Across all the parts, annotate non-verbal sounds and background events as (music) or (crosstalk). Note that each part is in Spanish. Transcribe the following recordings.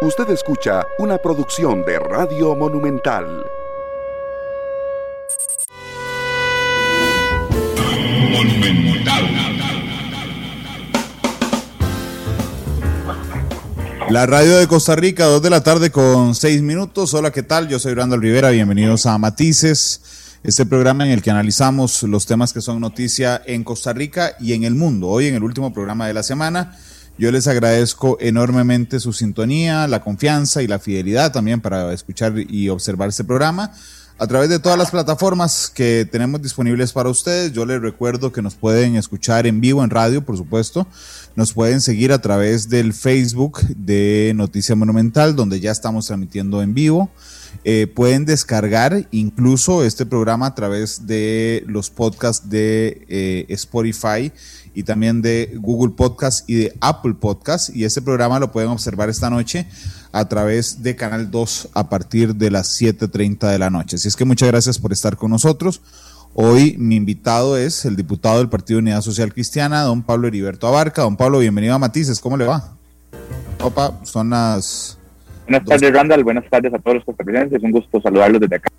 Usted escucha una producción de Radio Monumental. La radio de Costa Rica, 2 de la tarde con 6 minutos. Hola, ¿qué tal? Yo soy Randall Rivera, bienvenidos a Matices, este programa en el que analizamos los temas que son noticia en Costa Rica y en el mundo. Hoy en el último programa de la semana yo les agradezco enormemente su sintonía, la confianza y la fidelidad también para escuchar y observar este programa a través de todas las plataformas que tenemos disponibles para ustedes. Yo les recuerdo que nos pueden escuchar en vivo en radio, por supuesto. Nos pueden seguir a través del Facebook de Noticia Monumental, donde ya estamos transmitiendo en vivo. Eh, pueden descargar incluso este programa a través de los podcasts de eh, Spotify y también de Google Podcast y de Apple Podcast. Y este programa lo pueden observar esta noche a través de Canal 2 a partir de las 7.30 de la noche. Así es que muchas gracias por estar con nosotros. Hoy mi invitado es el diputado del Partido Unidad Social Cristiana, don Pablo Heriberto Abarca. Don Pablo, bienvenido a Matices, ¿cómo le va? Opa, son las... Buenas tardes, Randall. Buenas tardes a todos los costarricenses. Un gusto saludarlos desde acá.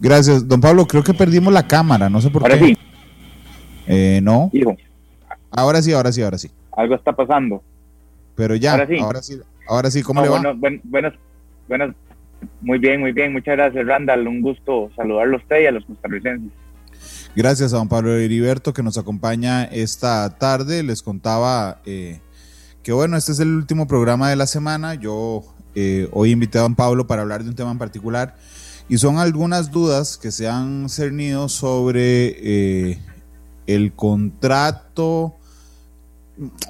Gracias. Don Pablo, creo que perdimos la cámara, no sé por Ahora qué. sí, Eh, no. hijo, Ahora sí, ahora sí, ahora sí. algo está pasando. Pero ya, Ahora sí. ahora sí, ahora sí, ¿cómo No, le va? bueno, buen- buenas, buenas, muy bien, muy bien. Muchas gracias, Randall. Un gusto saludarlo a usted y a los costarricenses. Gracias a don Pablo Heriberto que nos acompaña esta tarde. Les contaba eh, que bueno, este es el último programa de la semana. Yo eh, hoy invité a don Pablo para hablar de un tema en particular y son algunas dudas que se han cernido sobre eh, el contrato,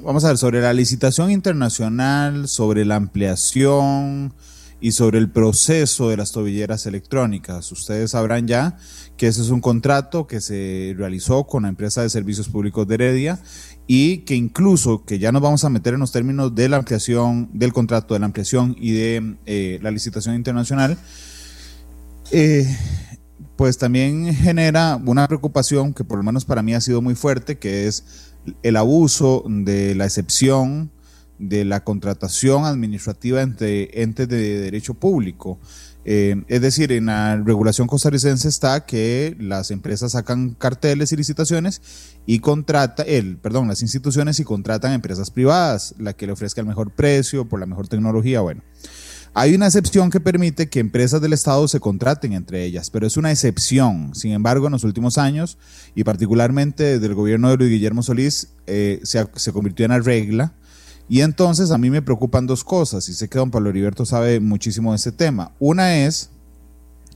vamos a ver, sobre la licitación internacional, sobre la ampliación y sobre el proceso de las tobilleras electrónicas. Ustedes sabrán ya que ese es un contrato que se realizó con la empresa de servicios públicos de Heredia y que incluso, que ya nos vamos a meter en los términos de la ampliación del contrato, de la ampliación y de eh, la licitación internacional, eh, pues también genera una preocupación que por lo menos para mí ha sido muy fuerte, que es el abuso de la excepción de la contratación administrativa entre entes de derecho público. Eh, es decir, en la regulación costarricense está que las empresas sacan carteles y licitaciones y contrata, el, perdón, las instituciones y contratan empresas privadas, la que le ofrezca el mejor precio, por la mejor tecnología, bueno. Hay una excepción que permite que empresas del Estado se contraten entre ellas, pero es una excepción. Sin embargo, en los últimos años, y particularmente desde el gobierno de Luis Guillermo Solís, eh, se, se convirtió en la regla. Y entonces a mí me preocupan dos cosas, y sé que don Pablo Heriberto sabe muchísimo de este tema. Una es,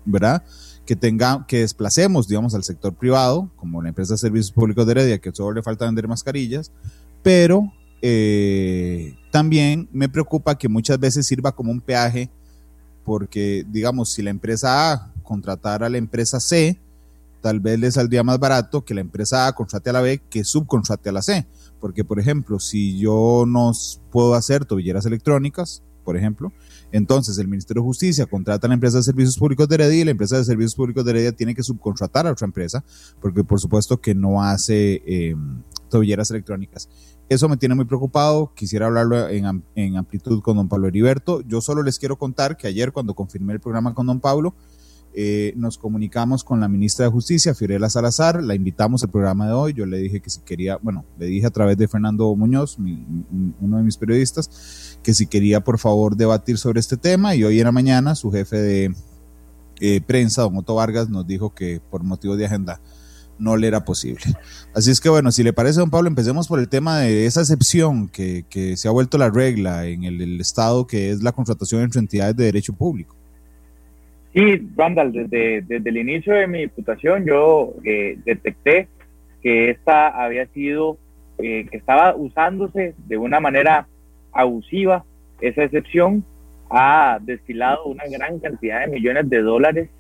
¿verdad? Que, tenga, que desplacemos, digamos, al sector privado, como la empresa de servicios públicos de Heredia, que solo le falta vender mascarillas, pero eh, también me preocupa que muchas veces sirva como un peaje, porque, digamos, si la empresa A contratara a la empresa C, tal vez le saldría más barato que la empresa A contrate a la B que subcontrate a la C. Porque, por ejemplo, si yo no puedo hacer tobilleras electrónicas, por ejemplo, entonces el Ministerio de Justicia contrata a la empresa de servicios públicos de Heredia y la empresa de servicios públicos de Heredia tiene que subcontratar a otra empresa, porque por supuesto que no hace eh, tobilleras electrónicas. Eso me tiene muy preocupado. Quisiera hablarlo en, amplitud con don Pablo Heriberto. Yo solo les quiero contar que ayer, cuando confirmé el programa con don Pablo, eh, nos comunicamos con la ministra de Justicia, Fiorella Salazar, la invitamos al programa de hoy. Yo le dije que si quería, bueno, le dije a través de Fernando Muñoz, mi, uno de mis periodistas, que si quería por favor debatir sobre este tema. Y hoy en la mañana, su jefe de eh, prensa, don Otto Vargas, nos dijo que por motivos de agenda no le era posible. Así es que bueno, si le parece, don Pablo, empecemos por el tema de esa excepción que, se ha vuelto la regla en el, Estado, que es la contratación entre entidades de derecho público. Sí, Randall, desde, desde el inicio de mi diputación yo eh, detecté que esta había sido, eh, que estaba usándose de una manera abusiva esa excepción, ha destilado una gran cantidad de millones de dólares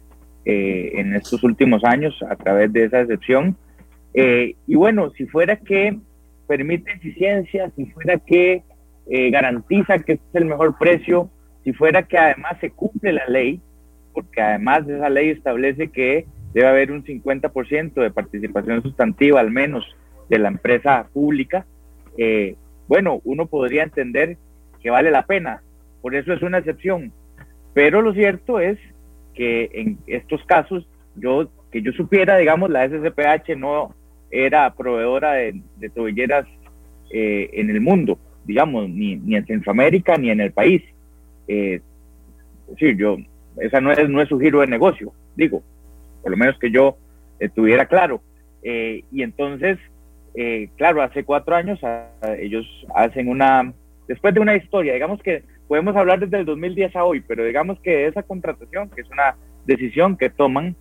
eh, en estos últimos años a través de esa excepción. Eh, y bueno, si fuera que permite eficiencia, si fuera que eh, garantiza que este es el mejor precio, si fuera que además se cumple la ley, porque además esa ley establece que debe haber un 50% de participación sustantiva al menos de la empresa pública, eh, bueno, uno podría entender que vale la pena por eso es una excepción. Pero lo cierto es que en estos casos, yo que yo supiera, digamos, la SCPH no era proveedora de, tobilleras eh, en el mundo, digamos, ni, ni, en Centroamérica ni en el país. Eh, sí, yo, esa no es, no es su giro de negocio, digo, por lo menos que yo estuviera claro. Eh, y entonces, eh, claro, hace cuatro años ellos hacen una, después de una historia, digamos que podemos hablar desde el 2010 a hoy, pero digamos que esa contratación, que es una decisión que toman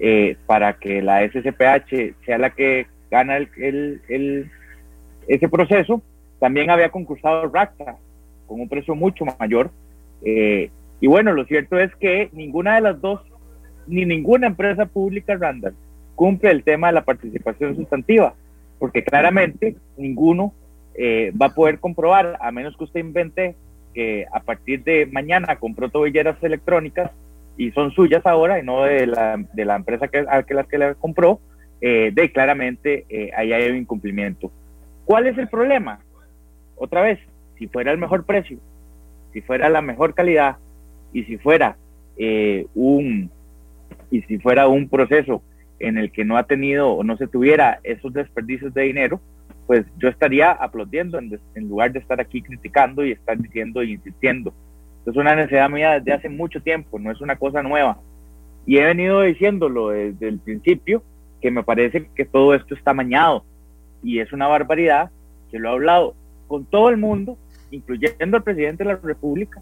eh, para que la SCPH sea la que gana el, ese proceso, también había concursado RACTA con un precio mucho mayor. y bueno, lo cierto es que ninguna de las dos, ni ninguna empresa pública, Randall, cumple el tema de la participación sustantiva, porque claramente ninguno eh, va a poder comprobar, a menos que usted invente que a partir de mañana compró tobilleras electrónicas y son suyas ahora y no de la, de la empresa que, a que las que le compró, eh, de claramente eh, ahí hay un incumplimiento. ¿Cuál es el problema? Otra vez, si fuera el mejor precio, si fuera la mejor calidad y si fuera un y si fuera un proceso en el que no ha tenido o no se tuviera esos desperdicios de dinero, pues yo estaría aplaudiendo en, lugar de estar aquí criticando y estar diciendo e insistiendo. Es una necesidad mía desde hace mucho tiempo, no es una cosa nueva. Y he venido diciéndolo desde el principio, que me parece que todo esto está mañado y es una barbaridad, que lo he hablado con todo el mundo, incluyendo al presidente de la República,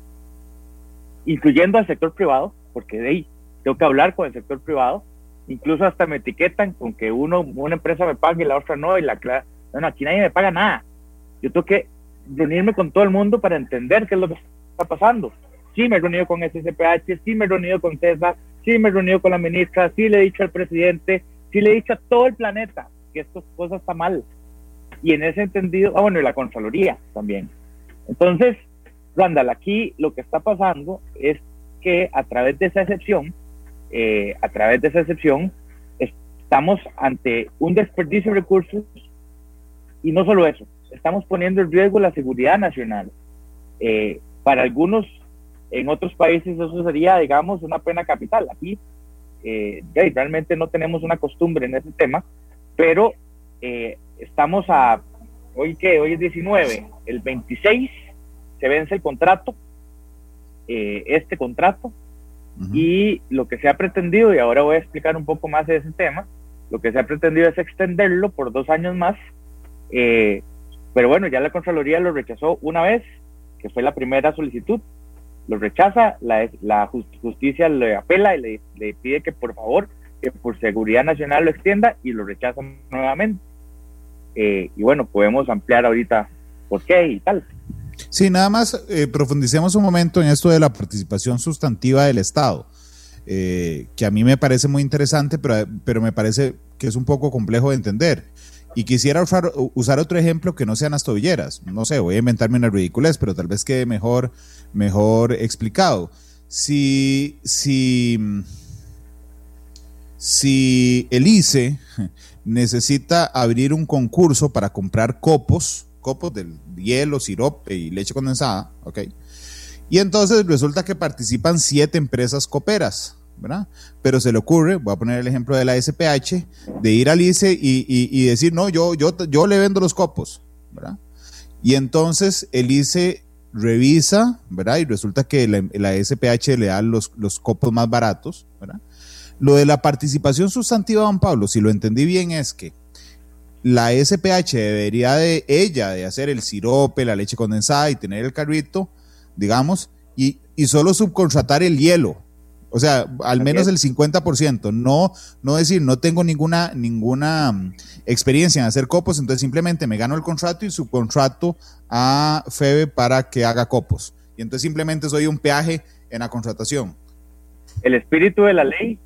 incluyendo al sector privado, porque de ahí tengo que hablar con el sector privado, incluso hasta me etiquetan con que uno, una empresa me pague y la otra no, y la no, aquí nadie me paga nada. Yo tengo que reunirme con todo el mundo para entender qué es lo que está pasando. Sí me he reunido con SCPH, sí me he reunido con César, sí me he reunido con la ministra, sí le he dicho al presidente, sí le he dicho a todo el planeta que esto cosa está mal. Y en ese entendido, ah bueno, y la Contraloría también. Entonces, Randall, aquí lo que está pasando es que a través de esa excepción, eh, a través de esa excepción, estamos ante un desperdicio de recursos y no solo eso, estamos poniendo en riesgo la seguridad nacional. Eh, para algunos, en otros países eso sería, digamos, una pena capital. Aquí eh, realmente no tenemos una costumbre en ese tema, pero estamos a, hoy que hoy es 19, el 26 se vence el contrato, este contrato, y lo que se ha pretendido, y ahora voy a explicar un poco más de ese tema, lo que se ha pretendido es extenderlo por dos años más, eh, pero bueno, ya la Contraloría lo rechazó una vez, que fue la primera solicitud, lo rechaza, la, la justicia le apela y le, pide que por favor, que por seguridad nacional lo extienda y lo rechaza nuevamente. Eh, y bueno, podemos ampliar ahorita por qué y tal. Sí, nada más eh, profundicemos un momento en esto de la participación sustantiva del Estado, eh, que a mí me parece muy interesante, pero, pero me parece que es un poco complejo de entender. Y quisiera usar, otro ejemplo que no sean las tobilleras. No sé, voy a inventarme una ridiculez, pero tal vez quede mejor, mejor explicado. Si, si, si el ICE necesita abrir un concurso para comprar copos, copos del hielo, sirope y leche condensada, ¿ok? Y entonces resulta que participan siete empresas coperas, ¿verdad? Pero se le ocurre, voy a poner el ejemplo de la SPH, de ir al ICE y, decir, no, yo, yo, yo le vendo los copos, ¿verdad? Y entonces el ICE revisa, ¿verdad? Y resulta que la, SPH le da los, los copos más baratos, ¿verdad? Lo de la participación sustantiva, don Pablo, si lo entendí bien, es que la SPH debería de ella de hacer el sirope, la leche condensada y tener el carrito, digamos, y, solo subcontratar el hielo. O sea, al menos el 50%. No, no decir, no tengo ninguna, ninguna mm, experiencia en hacer copos, entonces simplemente me gano el contrato y subcontrato a FEBE para que haga copos. Y entonces simplemente soy un peaje en la contratación. El espíritu de la ley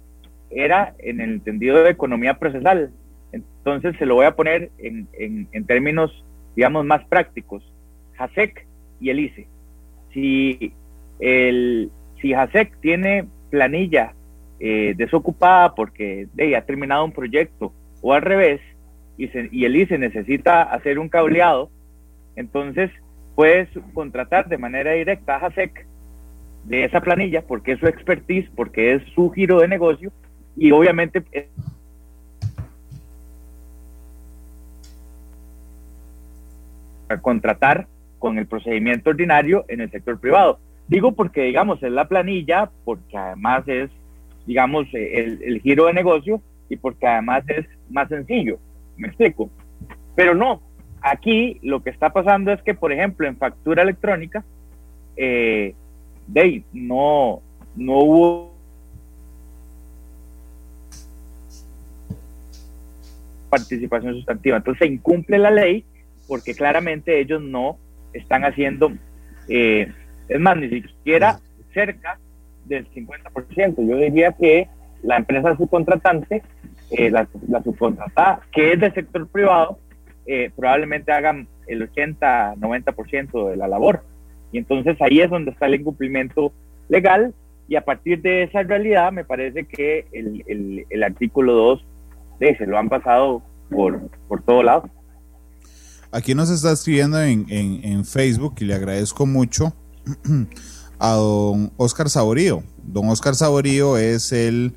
era en el entendido de economía procesal. Entonces se lo voy a poner en, en, términos, digamos, más prácticos. JASEC y el ICE. Si, el, si JASEC tiene planilla eh, desocupada porque ha terminado un proyecto o al revés, y, y el ICE necesita hacer un cableado, entonces puedes contratar de manera directa a JASEC de esa planilla, porque es su expertise, porque es su giro de negocio y obviamente contratar con el procedimiento ordinario en el sector privado. Digo porque, digamos, es la planilla, porque además es, digamos, el, el giro de negocio y porque además es más sencillo. Me explico. Pero no, aquí lo que está pasando es que, por ejemplo, en factura electrónica, eh, de no, no hubo participación sustantiva. Entonces se incumple la ley porque claramente ellos no están haciendo, eh, es más, ni siquiera cerca del 50%. Yo diría que la empresa subcontratante, eh, la, la, subcontratada, que es del sector privado, eh, probablemente hagan el 80-90% de la labor. Y entonces ahí es donde está el incumplimiento legal y a partir de esa realidad me parece que el, el, el artículo 2 de, se lo han pasado por, por todo lado. Aquí nos está escribiendo en, en, en Facebook y le agradezco mucho a don Oscar Saborío. Don Oscar Saborío es el,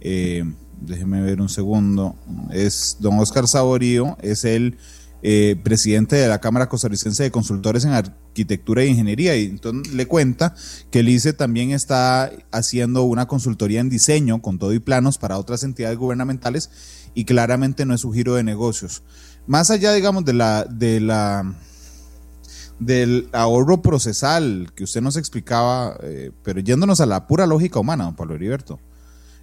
eh, déjeme ver un segundo, es don Oscar Saborío, es el eh, presidente de la Cámara Costarricense de Consultores en Arquitectura e Ingeniería, y entonces le cuenta que el ICE también está haciendo una consultoría en diseño con todo y planos para otras entidades gubernamentales y claramente no es su giro de negocios. Más allá, digamos, de la, de la del ahorro procesal que usted nos explicaba, eh, pero yéndonos a la pura lógica humana, don Pablo Heriberto.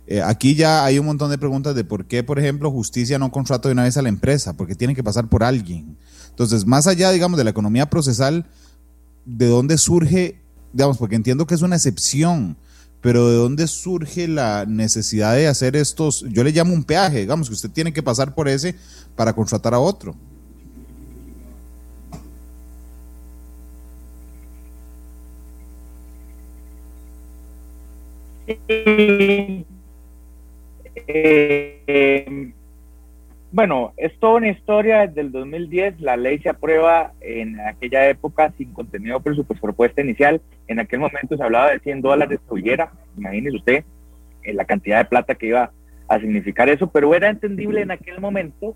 Eh, aquí ya hay un montón de preguntas de por qué, por ejemplo, justicia no contrata de una vez a la empresa, porque tiene que pasar por alguien. Entonces, más allá, digamos, de la economía procesal, ¿de dónde surge, digamos, porque entiendo que es una excepción, pero ¿de dónde surge la necesidad de hacer estos, yo le llamo un peaje, digamos, que usted tiene que pasar por ese para contratar a otro? Eh, bueno, es toda una historia desde el 2010. La ley se aprueba en aquella época sin contenido presupuesto propuesta inicial. En aquel momento se hablaba de 100 dólares hubiera, imagínese usted eh, la cantidad de plata que iba a significar eso, pero era entendible en aquel momento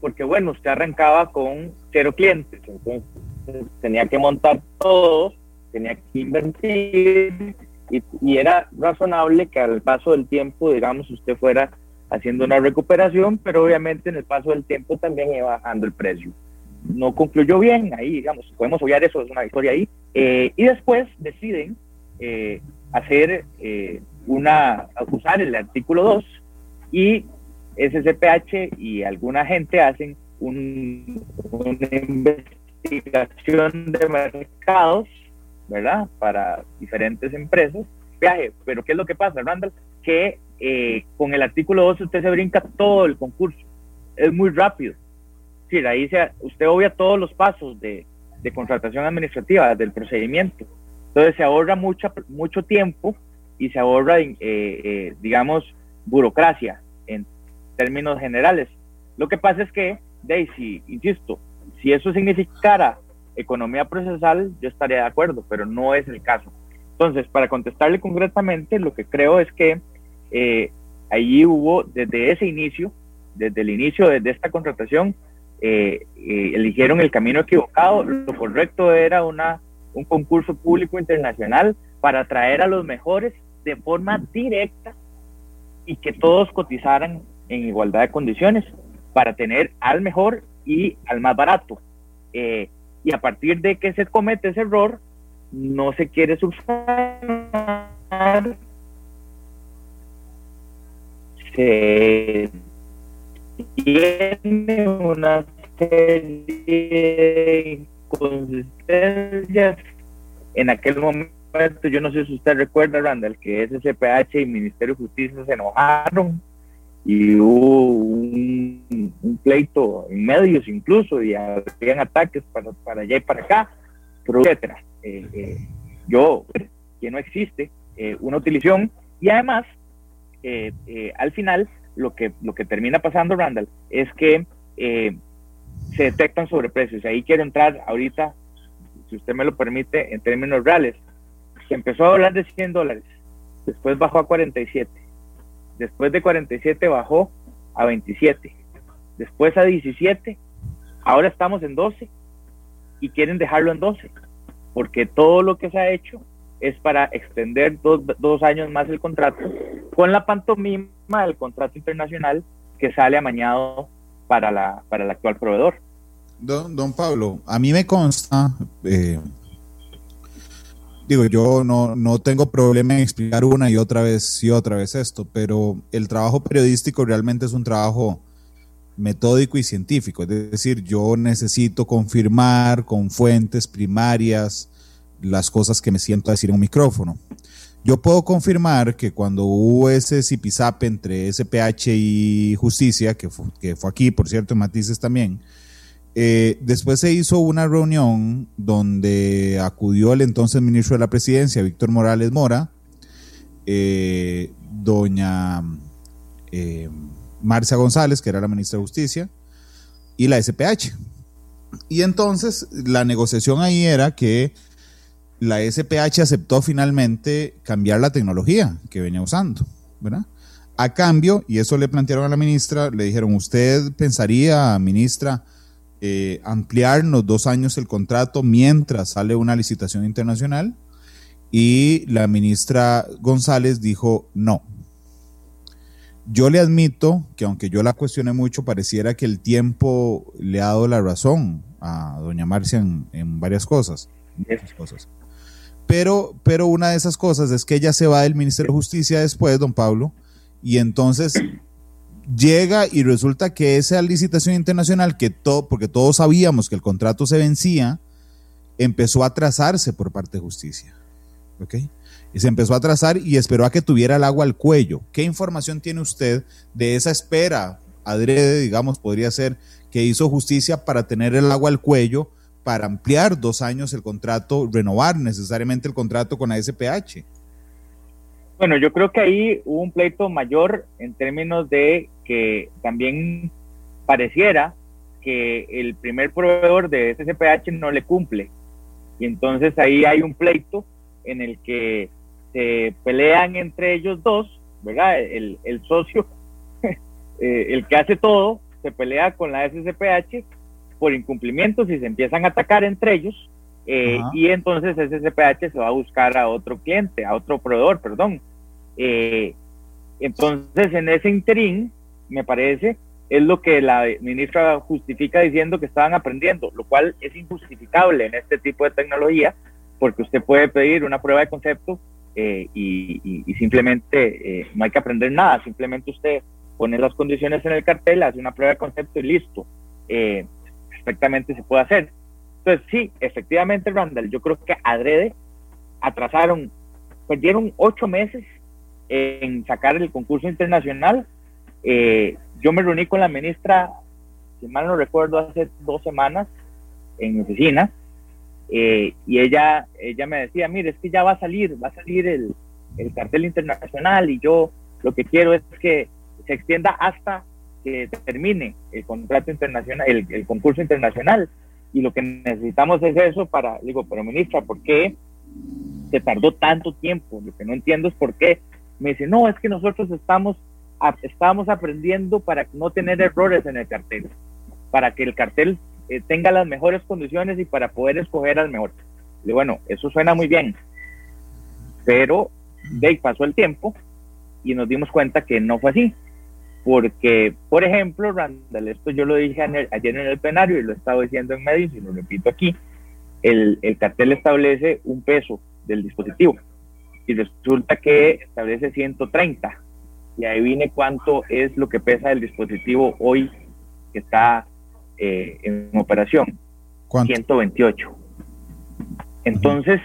porque, bueno, usted arrancaba con cero clientes, entonces tenía que montar todo, tenía que invertir y, era razonable que al paso del tiempo, digamos, usted fuera haciendo una recuperación, pero obviamente en el paso del tiempo también iba bajando el precio. No concluyó bien, ahí, digamos, podemos obviar eso, es una historia ahí. Eh, y después deciden eh, hacer eh, una, usar el artículo 2 y SCPH y alguna gente hacen un, una investigación de mercados ¿verdad? Para diferentes empresas, viaje. Pero ¿qué es lo que pasa, Randall? Que eh, con el artículo 12 usted se brinca todo el concurso. Es muy rápido. Sí, ahí se, usted obvia todos los pasos de, de contratación administrativa, del procedimiento. Entonces se ahorra mucha, mucho tiempo y se ahorra, eh, eh, digamos, burocracia en términos generales. Lo que pasa es que, Daisy, insisto, si eso significara economía procesal, yo estaría de acuerdo, pero no es el caso. Entonces, para contestarle concretamente, lo que creo es que eh, allí hubo, desde ese inicio, desde el inicio de, esta contratación, eh, eh, eligieron el camino equivocado. Lo correcto era una, un concurso público internacional para atraer a los mejores de forma directa y que todos cotizaran en igualdad de condiciones para tener al mejor y al más barato. Eh, y a partir de que se comete ese error, no se quiere subsanar, se tiene una serie de inconsistencias. En aquel momento, yo no sé si usted recuerda, Randall, que SCPH y Ministerio de Justicia se enojaron y hubo un, pleito en medios incluso y habían ataques para, para allá y para acá, etcétera. Eh, eh, yo, que no existe eh, una utilización y además, al final, lo que, lo que termina pasando, Randall, es que se detectan sobreprecios. Ahí quiero entrar ahorita, si usted me lo permite, en términos reales. empezó a hablar de 100 dólares, después bajó a 47, después de 47 bajó a 27, después a 17, ahora estamos en 12 y quieren dejarlo en 12, porque todo lo que se ha hecho es para extender dos, años más el contrato con la pantomima del contrato internacional que sale amañado para, la, para el actual proveedor. Don, don Pablo, a mí me consta, eh, digo, yo no, no tengo problema en explicar una y otra vez y otra vez esto, pero el trabajo periodístico realmente es un trabajo metódico y científico, es decir, yo necesito confirmar con fuentes primarias las cosas que me siento a decir en un micrófono. Yo puedo confirmar que cuando hubo ese zipizape entre SPH y Justicia, que que fue aquí, por cierto, en Matices también, eh, después se hizo una reunión donde acudió el entonces ministro de la Presidencia, Víctor Morales Mora, eh, doña eh, Marcia González, que era la ministra de Justicia, y la SPH. Y entonces la negociación ahí era que la SPH aceptó finalmente cambiar la tecnología que venía usando, ¿verdad? A cambio, y eso le plantearon a la ministra, le dijeron, ¿usted pensaría, ministra, eh, ampliarnos dos años el contrato mientras sale una licitación internacional? Y la ministra González dijo, no. Yo le admito que aunque yo la cuestioné mucho, pareciera que el tiempo le ha dado la razón a doña Marcia en, varias cosas. cosas. Pero, pero una de esas cosas es que ella se va del Ministerio de Justicia después, don Pablo, y entonces llega y resulta que esa licitación internacional, que todo, porque todos sabíamos que el contrato se vencía, empezó a atrasarse por parte de justicia. Y se empezó a atrasar y esperó a que tuviera el agua al cuello. ¿Qué información tiene usted de esa espera adrede, digamos, podría ser, que hizo justicia para tener el agua al cuello para ampliar dos años el contrato, renovar necesariamente el contrato con la SPH? Bueno, yo creo que ahí hubo un pleito mayor en términos de que también pareciera que el primer proveedor de SPH no le cumple. Y entonces ahí hay un pleito en el que se pelean entre ellos dos, ¿verdad? El, el socio, (laughs) eh, el que hace todo, se pelea con la SCPH por incumplimientos y se empiezan a atacar entre ellos. Eh, y entonces ese CPH se va a buscar a otro cliente, a otro proveedor, perdón. Eh, entonces, en ese interín, me parece, es lo que la ministra justifica diciendo que estaban aprendiendo, lo cual es injustificable en este tipo de tecnología, porque usted puede pedir una prueba de concepto eh, y, simplemente no hay que aprender nada, simplemente usted pone las condiciones en el cartel, hace una prueba de concepto y listo perfectamente se puede hacer. Entonces, sí, efectivamente, Randall, yo creo que adrede atrasaron, perdieron ocho meses en sacar el concurso internacional. Eh, yo me reuní con la ministra, si mal no recuerdo, hace dos semanas en mi oficina, eh, y ella, ella me decía, mire, es que ya va a salir, va a salir el, el cartel internacional y yo lo que quiero es que se extienda hasta que termine el contrato internacional, el, concurso internacional. Y lo que necesitamos es eso para, digo, pero ministra, ¿por qué se tardó tanto tiempo? Lo que no entiendo es por qué. Me dice, no, es que nosotros estamos, estamos aprendiendo para no tener errores en el cartel, para que el cartel eh, tenga las mejores condiciones y para poder escoger al mejor. Y bueno, eso suena muy bien, pero de pasó el tiempo y nos dimos cuenta que no fue así porque, por ejemplo, Randall, esto yo lo dije ayer en el plenario y lo he estado diciendo en medios y lo repito aquí, el, el cartel establece un peso del dispositivo y resulta que establece 130 y ahí viene cuánto es lo que pesa el dispositivo hoy que está eh, en operación. 128. Entonces,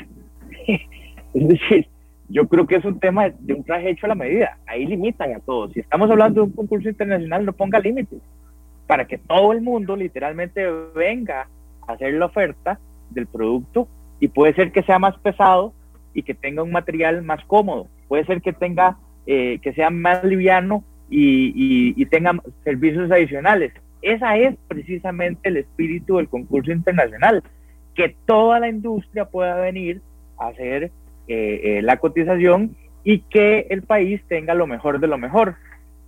(laughs) es decir, yo creo que es un tema de un traje hecho a la medida. Ahí limitan a todos. Si estamos hablando de un concurso internacional, no ponga límites para que todo el mundo literalmente venga a hacer la oferta del producto y puede ser que sea más pesado y que tenga un material más cómodo. Puede ser que tenga eh, que sea más liviano y, y tenga servicios adicionales. Esa es precisamente el espíritu del concurso internacional, que toda la industria pueda venir a hacer eh, la cotización y que el país tenga lo mejor de lo mejor.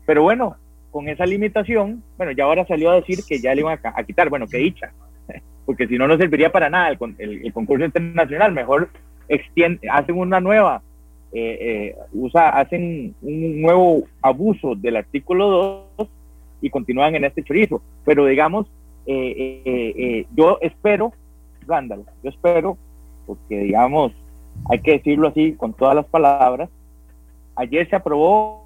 Pero bueno, con esa limitación, bueno, ya ahora salió a decir que ya le iban a, quitar, bueno, que dicha, (laughs) porque si no, no serviría para nada el, concurso internacional, mejor extiende, hacen una nueva, eh, eh, usa, hacen un nuevo abuso del artículo 2 y continúan en este chorizo. Pero digamos, eh, yo espero, Randall, yo espero, porque digamos, hay que decirlo así con todas las palabras, ayer se aprobó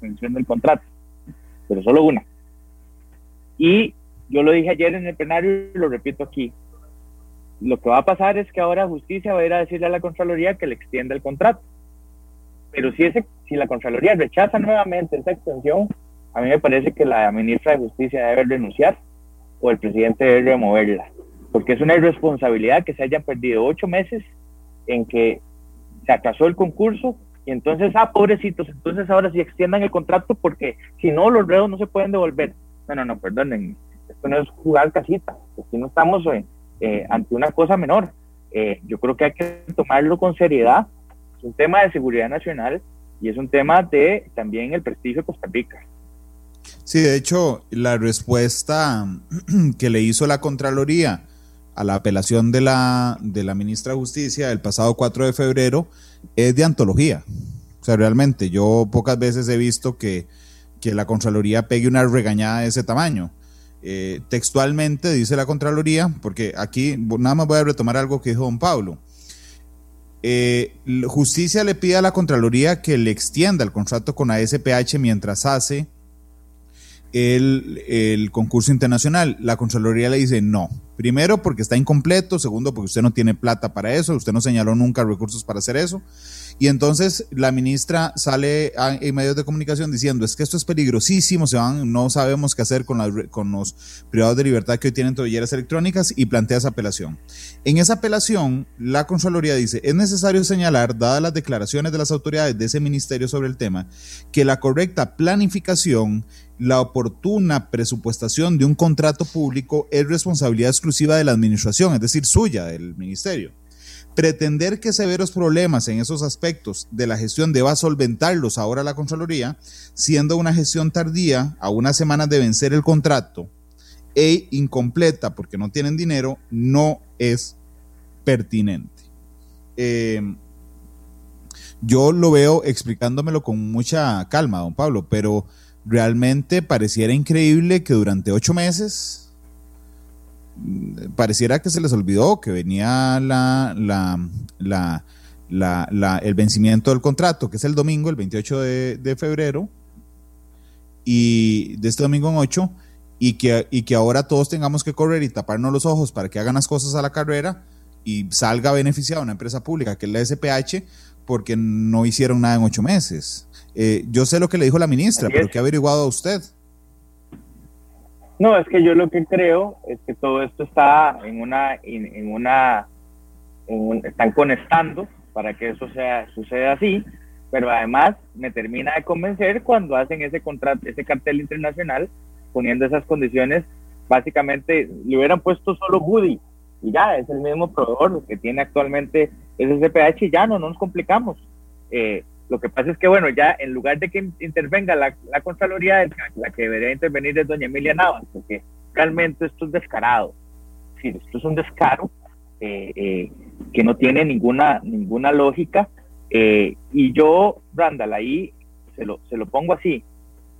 del contrato, pero solo una. Y yo lo dije ayer en el plenario y lo repito aquí. Lo que va a pasar es que ahora justicia va a ir a decirle a la Contraloría que le extienda el contrato. Pero si, la Contraloría rechaza nuevamente esa extensión, a mí me parece que la ministra de Justicia debe renunciar o el presidente debe removerla. Porque es una irresponsabilidad que se hayan perdido ocho meses en que se atrasó el concurso y entonces, ah, pobrecitos, entonces ahora sí extiendan el contrato porque si no, los reos no se pueden devolver. No, no, no, perdonen, esto no es jugar casita, aquí no estamos eh, eh, ante una cosa menor. Eh, yo creo que hay que tomarlo con seriedad. Es un tema de seguridad nacional y es un tema de también el prestigio de Costa Rica. Sí, de hecho, la respuesta (clears throat) que le hizo la Contraloría a la apelación de la, de la ministra de Justicia el pasado 4 de febrero es de antología. O sea, realmente yo pocas veces he visto que, la Contraloría pegue una regañada de ese tamaño. Eh, textualmente dice la Contraloría, porque aquí nada más voy a retomar algo que dijo don Pablo. Eh, justicia le pide a la Contraloría que le extienda el contrato con ASPH mientras hace el, el, concurso internacional. La Contraloría le dice no. Primero porque está incompleto, segundo porque usted no tiene plata para eso, usted no señaló nunca recursos para hacer eso. Y entonces la ministra sale en medios de comunicación diciendo, es que esto es peligrosísimo, se van, no sabemos qué hacer con, con los privados de libertad que hoy tienen tobilleras electrónicas y plantea esa apelación. En esa apelación, la Contraloría dice, es necesario señalar, dadas las declaraciones de las autoridades de ese ministerio sobre el tema, que la correcta planificación la oportuna presupuestación de un contrato público es responsabilidad exclusiva de la administración, es decir, suya, del ministerio. Pretender que severos problemas en esos aspectos de la gestión deba solventarlos ahora la Contraloría, siendo una gestión tardía, a unas semanas de vencer el contrato, e incompleta porque no tienen dinero, no es pertinente. Eh, yo lo veo explicándomelo con mucha calma, don Pablo, pero realmente pareciera increíble que durante ocho meses mm, pareciera que se les olvidó que venía la, la, la, el vencimiento del contrato, que es el domingo, el 28 de, febrero, y de este domingo en 8, y que, y que ahora todos tengamos que correr y taparnos los ojos para que hagan las cosas a la carrera y salga beneficiada una empresa pública que es la SPH porque no hicieron nada en ocho meses. Eh, yo sé lo que le dijo la ministra, pero ¿qué ha averiguado usted? No, es que yo lo que creo es que todo esto está en una, en, una, están conectando para que eso sea, suceda así, pero además me termina de convencer cuando hacen ese contrato, ese cartel internacional, poniendo esas condiciones, básicamente le hubieran puesto solo Woody y ya es el mismo proveedor que tiene actualmente ese CPH y ya no, no nos complicamos. Eh, lo que pasa es que, bueno, ya en lugar de que intervenga la, la Contraloría, la que debería intervenir es doña Emilia Navas, porque realmente esto es descarado. Sí, esto es un descaro eh, eh, que no tiene ninguna, ninguna lógica. Eh, y yo, Randall, ahí se lo, se lo pongo así,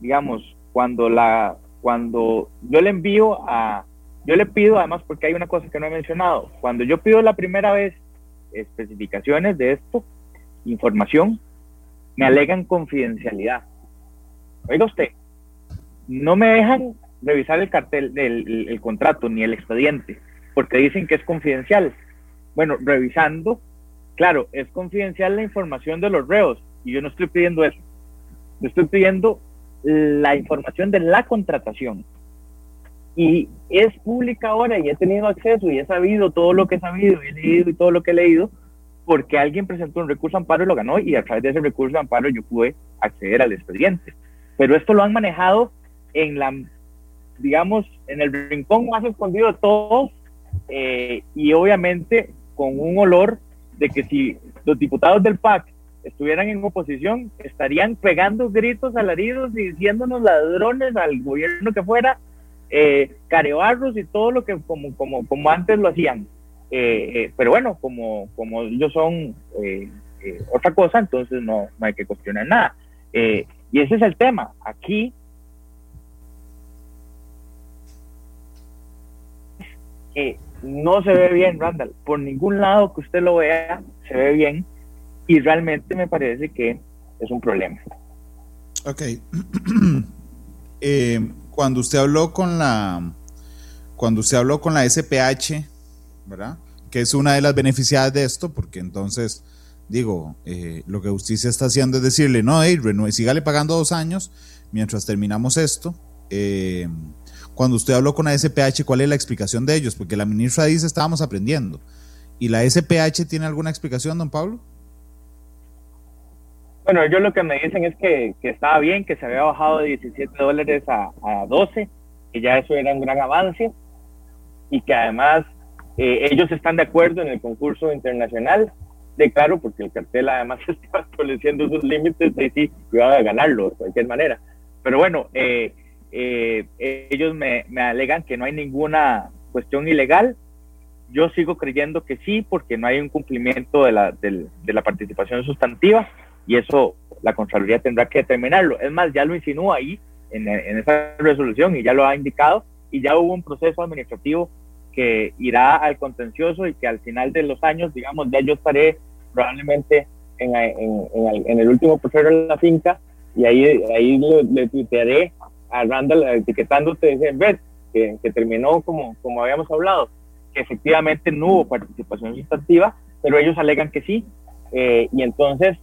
digamos, cuando, la, cuando yo le envío a, yo le pido, además, porque hay una cosa que no he mencionado, cuando yo pido la primera vez especificaciones de esto, información, me alegan confidencialidad. Oiga usted, no me dejan revisar el cartel del el, contrato ni el expediente porque dicen que es confidencial. Bueno, revisando, claro, es confidencial la información de los reos y yo no estoy pidiendo eso. Yo estoy pidiendo la información de la contratación. Y es pública ahora y he tenido acceso y he sabido todo lo que he sabido, he leído y todo lo que he leído porque alguien presentó un recurso de amparo y lo ganó y a través de ese recurso de amparo yo pude acceder al expediente. Pero esto lo han manejado en la, digamos, en el rincón más escondido de todos eh, y obviamente con un olor de que si los diputados del PAC estuvieran en oposición, estarían pegando gritos alaridos y diciéndonos ladrones al gobierno que fuera, eh, carebarros y todo lo que como, como, como antes lo hacían. Eh, eh, pero bueno, como, como ellos son otra cosa, entonces no, hay que cuestionar nada. y ese es el tema. Aquí que no se ve bien, Randall. Por ningún lado que usted lo vea, se ve bien. Y realmente me parece que es un problema. Ok. (clears throat) eh, cuando usted habló con la cuando usted habló con la SPH, ¿verdad? Que es una de las beneficiadas de esto, porque entonces, digo, eh, lo que justicia está haciendo es decirle, no, hey, sígale pagando dos años mientras terminamos esto. Eh, cuando usted habló con la SPH, ¿cuál es la explicación de ellos? Porque la ministra dice estábamos aprendiendo. ¿Y la SPH tiene alguna explicación, don Pablo? Bueno, ellos lo que me dicen es que, estaba bien, que se había bajado de 17 dólares a, a 12, que ya eso era un gran avance y que además eh, ellos están de acuerdo en el concurso internacional. De claro, porque el cartel además (laughs) está estableciendo sus límites de sí, iba a ganarlo de cualquier manera. Pero bueno, eh, eh, ellos me, me alegan que no hay ninguna cuestión ilegal. Yo sigo creyendo que sí, porque no hay un cumplimiento de la, de, de la participación sustantiva y eso la Contraloría tendrá que determinarlo. Es más, ya lo insinúa ahí en, en, esa resolución y ya lo ha indicado y ya hubo un proceso administrativo que irá al contencioso y que al final de los años, digamos, ya yo estaré probablemente en, en, en el último proceso de la finca y ahí, ahí le, le tuitearé a Randall etiquetándote, dicen, ver, que, que, terminó como, como habíamos hablado, que efectivamente no hubo participación sustantiva, pero ellos alegan que sí. Eh, y entonces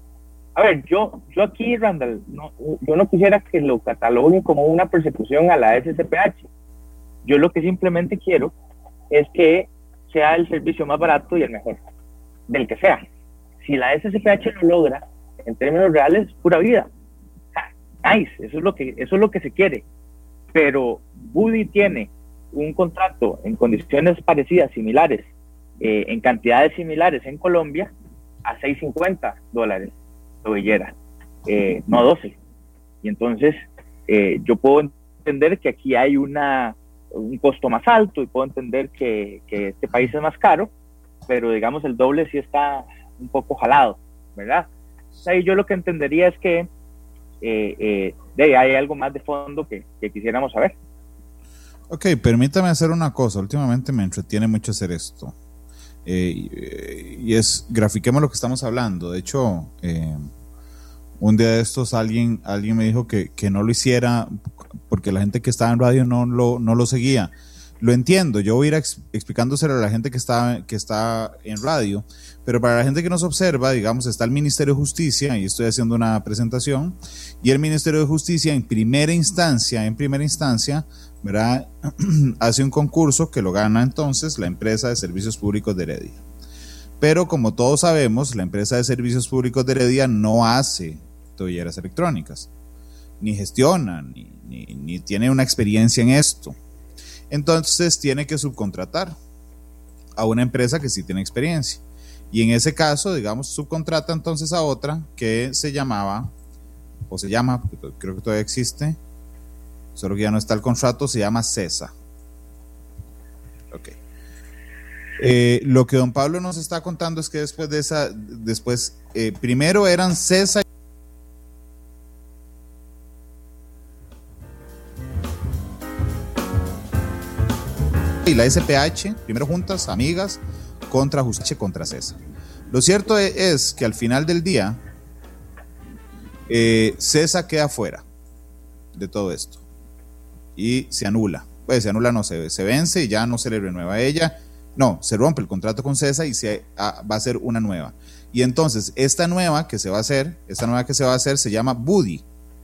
a ver, yo, yo aquí, Randall, no, yo no quisiera que lo cataloguen como una persecución a la SCPH. Yo lo que simplemente quiero es que sea el servicio más barato y el mejor, del que sea. Si la SCPH lo logra, en términos reales, pura vida. Nice, eso es lo que, eso es lo que se quiere. Pero Buddy tiene un contrato en condiciones parecidas, similares, eh, en cantidades similares en Colombia, a 6.50 dólares tobillera, eh, no 12. Y entonces eh, yo puedo entender que aquí hay una, un costo más alto y puedo entender que, que, este país es más caro, pero digamos el doble sí está un poco jalado, ¿verdad? Ahí yo lo que entendería es que eh, de hay algo más de fondo que, que quisiéramos saber. Ok, permítame hacer una cosa. Últimamente me entretiene mucho hacer esto. Eh, y es, grafiquemos lo que estamos hablando. De hecho, eh, un día de estos alguien, alguien me dijo que, que, no lo hiciera porque la gente que estaba en radio no lo, no lo seguía. Lo entiendo, yo voy a ir explicándoselo a la gente que está, que está en radio, pero para la gente que nos observa, digamos, está el Ministerio de Justicia, y estoy haciendo una presentación, y el Ministerio de Justicia en primera instancia, en primera instancia, (clears throat) hace un concurso que lo gana entonces la empresa de servicios públicos de Heredia. Pero como todos sabemos, la empresa de servicios públicos de Heredia no hace electrónicas, ni gestiona, ni, ni, tiene una experiencia en esto. Entonces tiene que subcontratar a una empresa que sí tiene experiencia. Y en ese caso, digamos, subcontrata entonces a otra que se llamaba, o se llama, creo que todavía existe, solo que ya no está el contrato, se llama CESA. Ok. Eh, lo que don Pablo nos está contando es que después de esa, después, eh, primero eran CESA. Y la SPH, primero juntas, amigas, contra Justicia, contra CESA. Lo cierto e, es, que al final del día, eh, CESA queda fuera de todo esto y se anula. Pues se anula, no, se, se vence y ya no se le renueva a ella. No, se rompe el contrato con CESA y se ah, va a hacer una nueva. Y entonces, esta nueva que se va a hacer, esta nueva que se va a hacer se llama Buddy.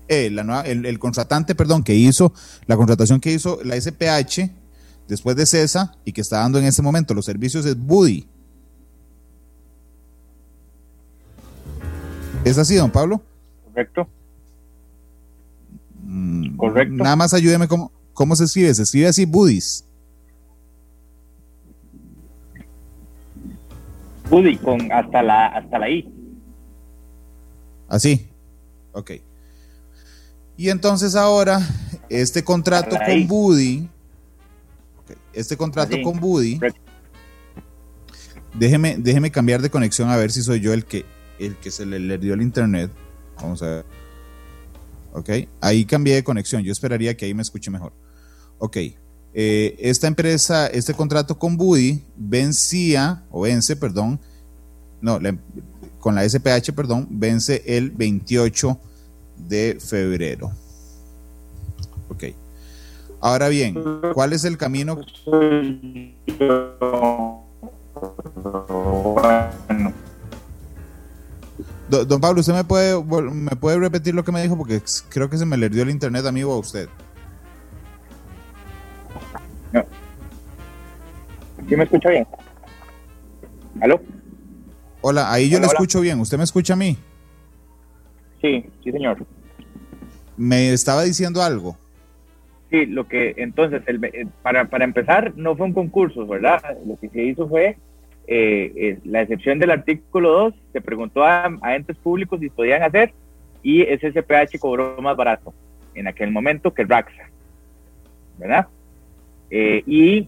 Eh, la nueva, el, el, contratante, perdón, que hizo, la contratación que hizo la SPH después de CESA y que está dando en este momento los servicios es Buddy. ¿Es así, don Pablo? Correcto. Mm, Correcto. Nada más ayúdeme cómo, cómo se escribe. Se escribe así, Buddies. Buddy, con hasta la, hasta la I. Así. Ok. Y entonces ahora, este contrato con Buddy, este contrato con Buddy, déjeme, déjeme cambiar de conexión a ver si soy yo el que, el que se le, dio el internet. Vamos a ver. Ok, ahí cambié de conexión. Yo esperaría que ahí me escuche mejor. Ok, eh, esta empresa, este contrato con Buddy vencía, o vence, perdón, no, con la SPH, perdón, vence el 28 de febrero. Ok. Ahora bien, ¿cuál es el camino? Don, Pablo, ¿usted me puede, me puede repetir lo que me dijo? Porque creo que se me le dio el internet amigo a usted. No. ¿Sí me escucha bien? ¿Aló? Hola, ahí yo le escucho bien. ¿Usted me escucha a mí? Sí, sí, señor. ¿Me estaba diciendo algo? Sí, lo que entonces, el, eh, para, para empezar, no fue un concurso, ¿verdad? Lo que se hizo fue eh, eh, la excepción del artículo 2, se preguntó a, entes públicos si podían hacer y SSPH cobró más barato en aquel momento que Raxa, ¿verdad? y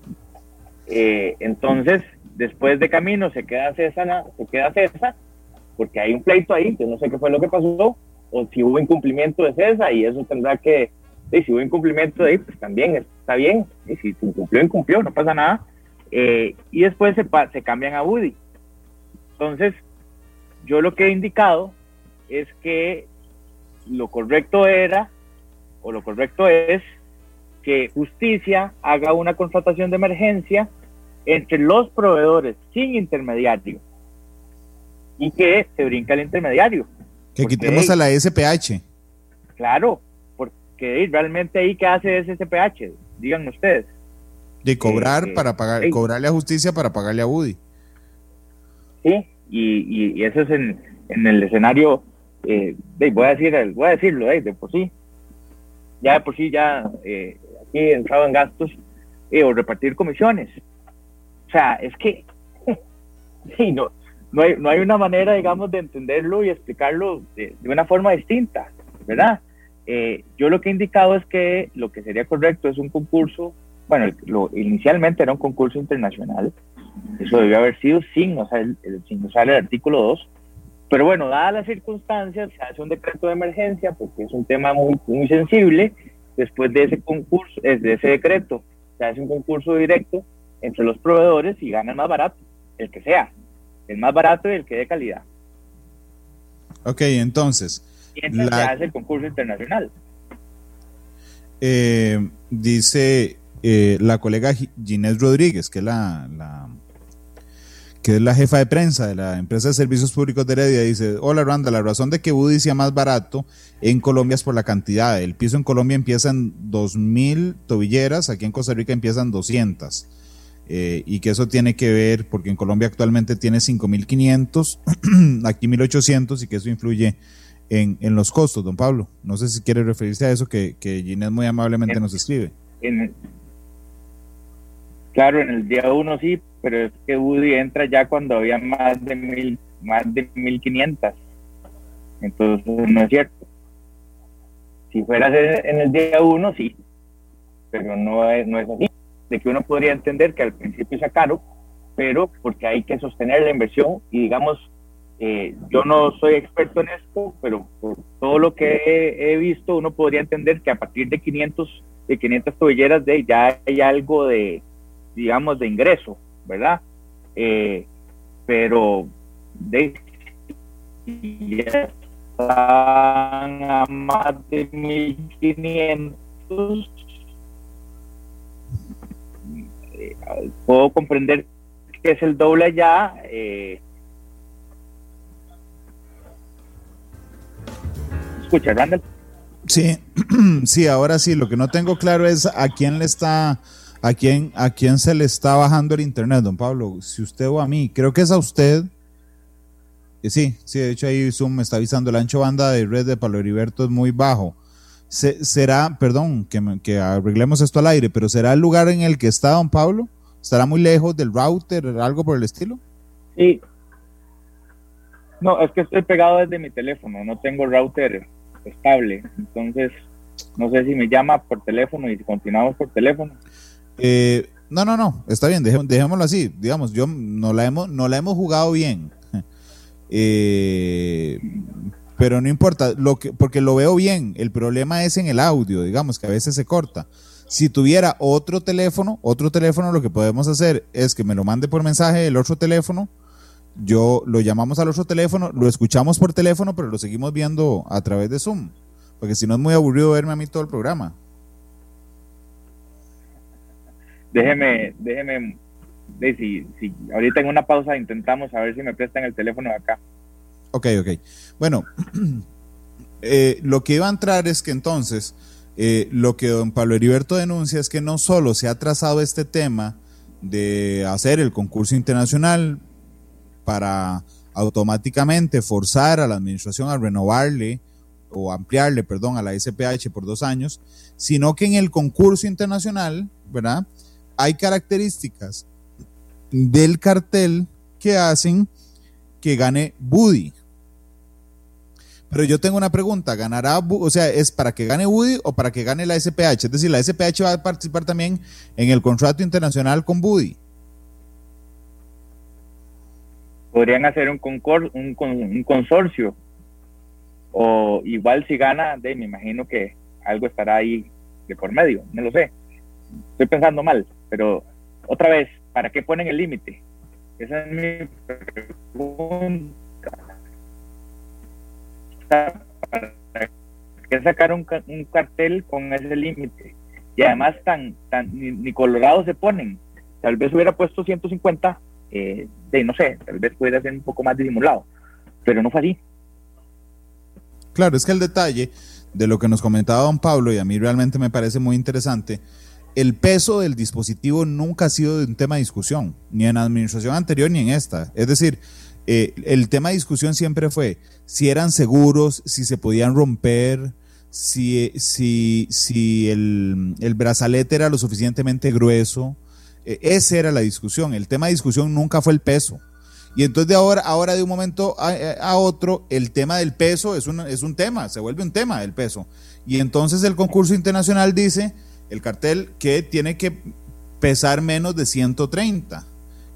entonces, después de camino se queda César, se queda César, porque hay un pleito ahí, yo no sé qué fue lo que pasó, o si hubo incumplimiento de César y eso tendrá que y si hubo incumplimiento de ahí, pues también está bien. Y si incumplió, incumplió, no pasa nada. Eh, y después se, se cambian a Woody. Entonces, yo lo que he indicado es que lo correcto era, o lo correcto es, que justicia haga una constatación de emergencia entre los proveedores sin intermediario y que se brinca el intermediario. Que quitemos a la SPH. Claro, que realmente ahí qué hace SSPH, digan ustedes. De cobrar eh, para pagar, cobrarle a justicia para pagarle a Woody. Sí, y, eso es en, el escenario, eh, voy a decir, voy a decirlo, de por sí, ya de por sí ya eh, aquí entrado en gastos o repartir comisiones. O sea, es que (laughs) sí, no, no hay, no hay una manera, digamos, de entenderlo y explicarlo de, de una forma distinta, ¿verdad? Eh, yo lo que he indicado es que lo que sería correcto es un concurso, bueno, lo, inicialmente era un concurso internacional, eso debió haber sido sin, sea, el, sin usar el artículo 2, pero bueno, dadas las circunstancias, se hace un decreto de emergencia porque es un tema muy, muy sensible, después de ese concurso, de ese decreto, se hace un concurso directo entre los proveedores y gana el más barato, el que sea, el más barato y el que dé calidad. Ok, entonces, mientras se hace el concurso internacional. Eh, dice eh, la colega Ginés Rodríguez, que es la, que es la jefa de prensa de la empresa de servicios públicos de Heredia, dice, hola Randa, la razón de que Buddy sea más barato en Colombia es por la cantidad. El piso en Colombia empieza en 2.000 tobilleras, aquí en Costa Rica empiezan 200. Eh, y que eso tiene que ver porque en Colombia actualmente tiene 5.500, (clears throat) aquí 1.800 y que eso influye en, en, los costos, don Pablo. No sé si quiere referirse a eso que, que Ginés muy amablemente nos escribe. claro, en el día uno sí, pero es que Woody entra ya cuando había más de mil, más de 1500. Entonces no es cierto. Si fuera en el día uno, sí, pero no es, no es así. De que uno podría entender que al principio sea caro, pero porque hay que sostener la inversión y digamos eh, yo no soy experto en esto, pero por todo lo que he, visto, uno podría entender que a partir de 500, de 500 tobilleras de ya hay algo de, digamos, de ingreso, ¿verdad? Eh, pero de ya están a más de 1500 eh, puedo comprender que es el doble ya eh, escucha, Randall? Sí, (clears throat) sí, ahora sí, lo que no tengo claro es a quién le está, a quién, a quién se le está bajando el internet, don Pablo, si usted o a mí, creo que es a usted. sí, sí, de hecho ahí Zoom me está avisando, el ancho banda de red de Pablo Heriberto es muy bajo. será, perdón, que, que arreglemos esto al aire, pero ¿será el lugar en el que está don Pablo? ¿Estará muy lejos del router, algo por el estilo? Sí, No, es que estoy pegado desde mi teléfono, no tengo router estable, entonces no sé si me llama por teléfono y si continuamos por teléfono. Eh, no, no, no, está bien, dejémoslo así. Digamos, yo no la hemos, no la hemos jugado bien. (laughs) Eh, pero no importa, lo que, porque lo veo bien. El problema es en el audio, digamos, que a veces se corta. Si tuviera otro teléfono, otro teléfono, lo que podemos hacer es que me lo mande por mensaje el otro teléfono. Yo lo llamamos al otro teléfono, lo escuchamos por teléfono, pero lo seguimos viendo a través de Zoom. Porque si no es muy aburrido verme a mí todo el programa. Déjeme, déjeme, de, si, si ahorita en una pausa intentamos a ver si me prestan el teléfono de acá. Ok, ok. Bueno, (clears throat) eh, lo que iba a entrar es que entonces, eh, lo que don Pablo Heriberto denuncia es que no solo se ha trazado este tema de hacer el concurso internacional para automáticamente forzar a la administración a renovarle o ampliarle, perdón, a la SPH por dos años, sino que en el concurso internacional, ¿verdad? Hay características del cartel que hacen que gane Buddy. Pero yo tengo una pregunta, ¿ganará, o sea, es para que gane Buddy o para que gane la SPH? Es decir, la SPH va a participar también en el contrato internacional con Buddy. Podrían hacer un, un, un consorcio o igual si gana, de, me imagino que algo estará ahí de por medio, no lo sé. Estoy pensando mal, pero otra vez, ¿para qué ponen el límite? Esa es mi pregunta. ¿Para qué sacar un, cartel con ese límite? Y además tan, tan ni, colorado se ponen. Tal vez hubiera puesto 150, eh, de no sé, tal vez pudiera ser un poco más disimulado, pero no fue así. Claro, es que el detalle de lo que nos comentaba don Pablo, y a mí realmente me parece muy interesante, el peso del dispositivo nunca ha sido un tema de discusión, ni en la administración anterior ni en esta. Es decir, eh, el tema de discusión siempre fue si eran seguros, si se podían romper, si, si, si el, el brazalete era lo suficientemente grueso. Eh, esa era la discusión. El tema de discusión nunca fue el peso. Y entonces de ahora, ahora de un momento a, otro, el tema del peso es un, es un tema, se vuelve un tema del peso. Y entonces el concurso internacional dice, el cartel, que tiene que pesar menos de 130.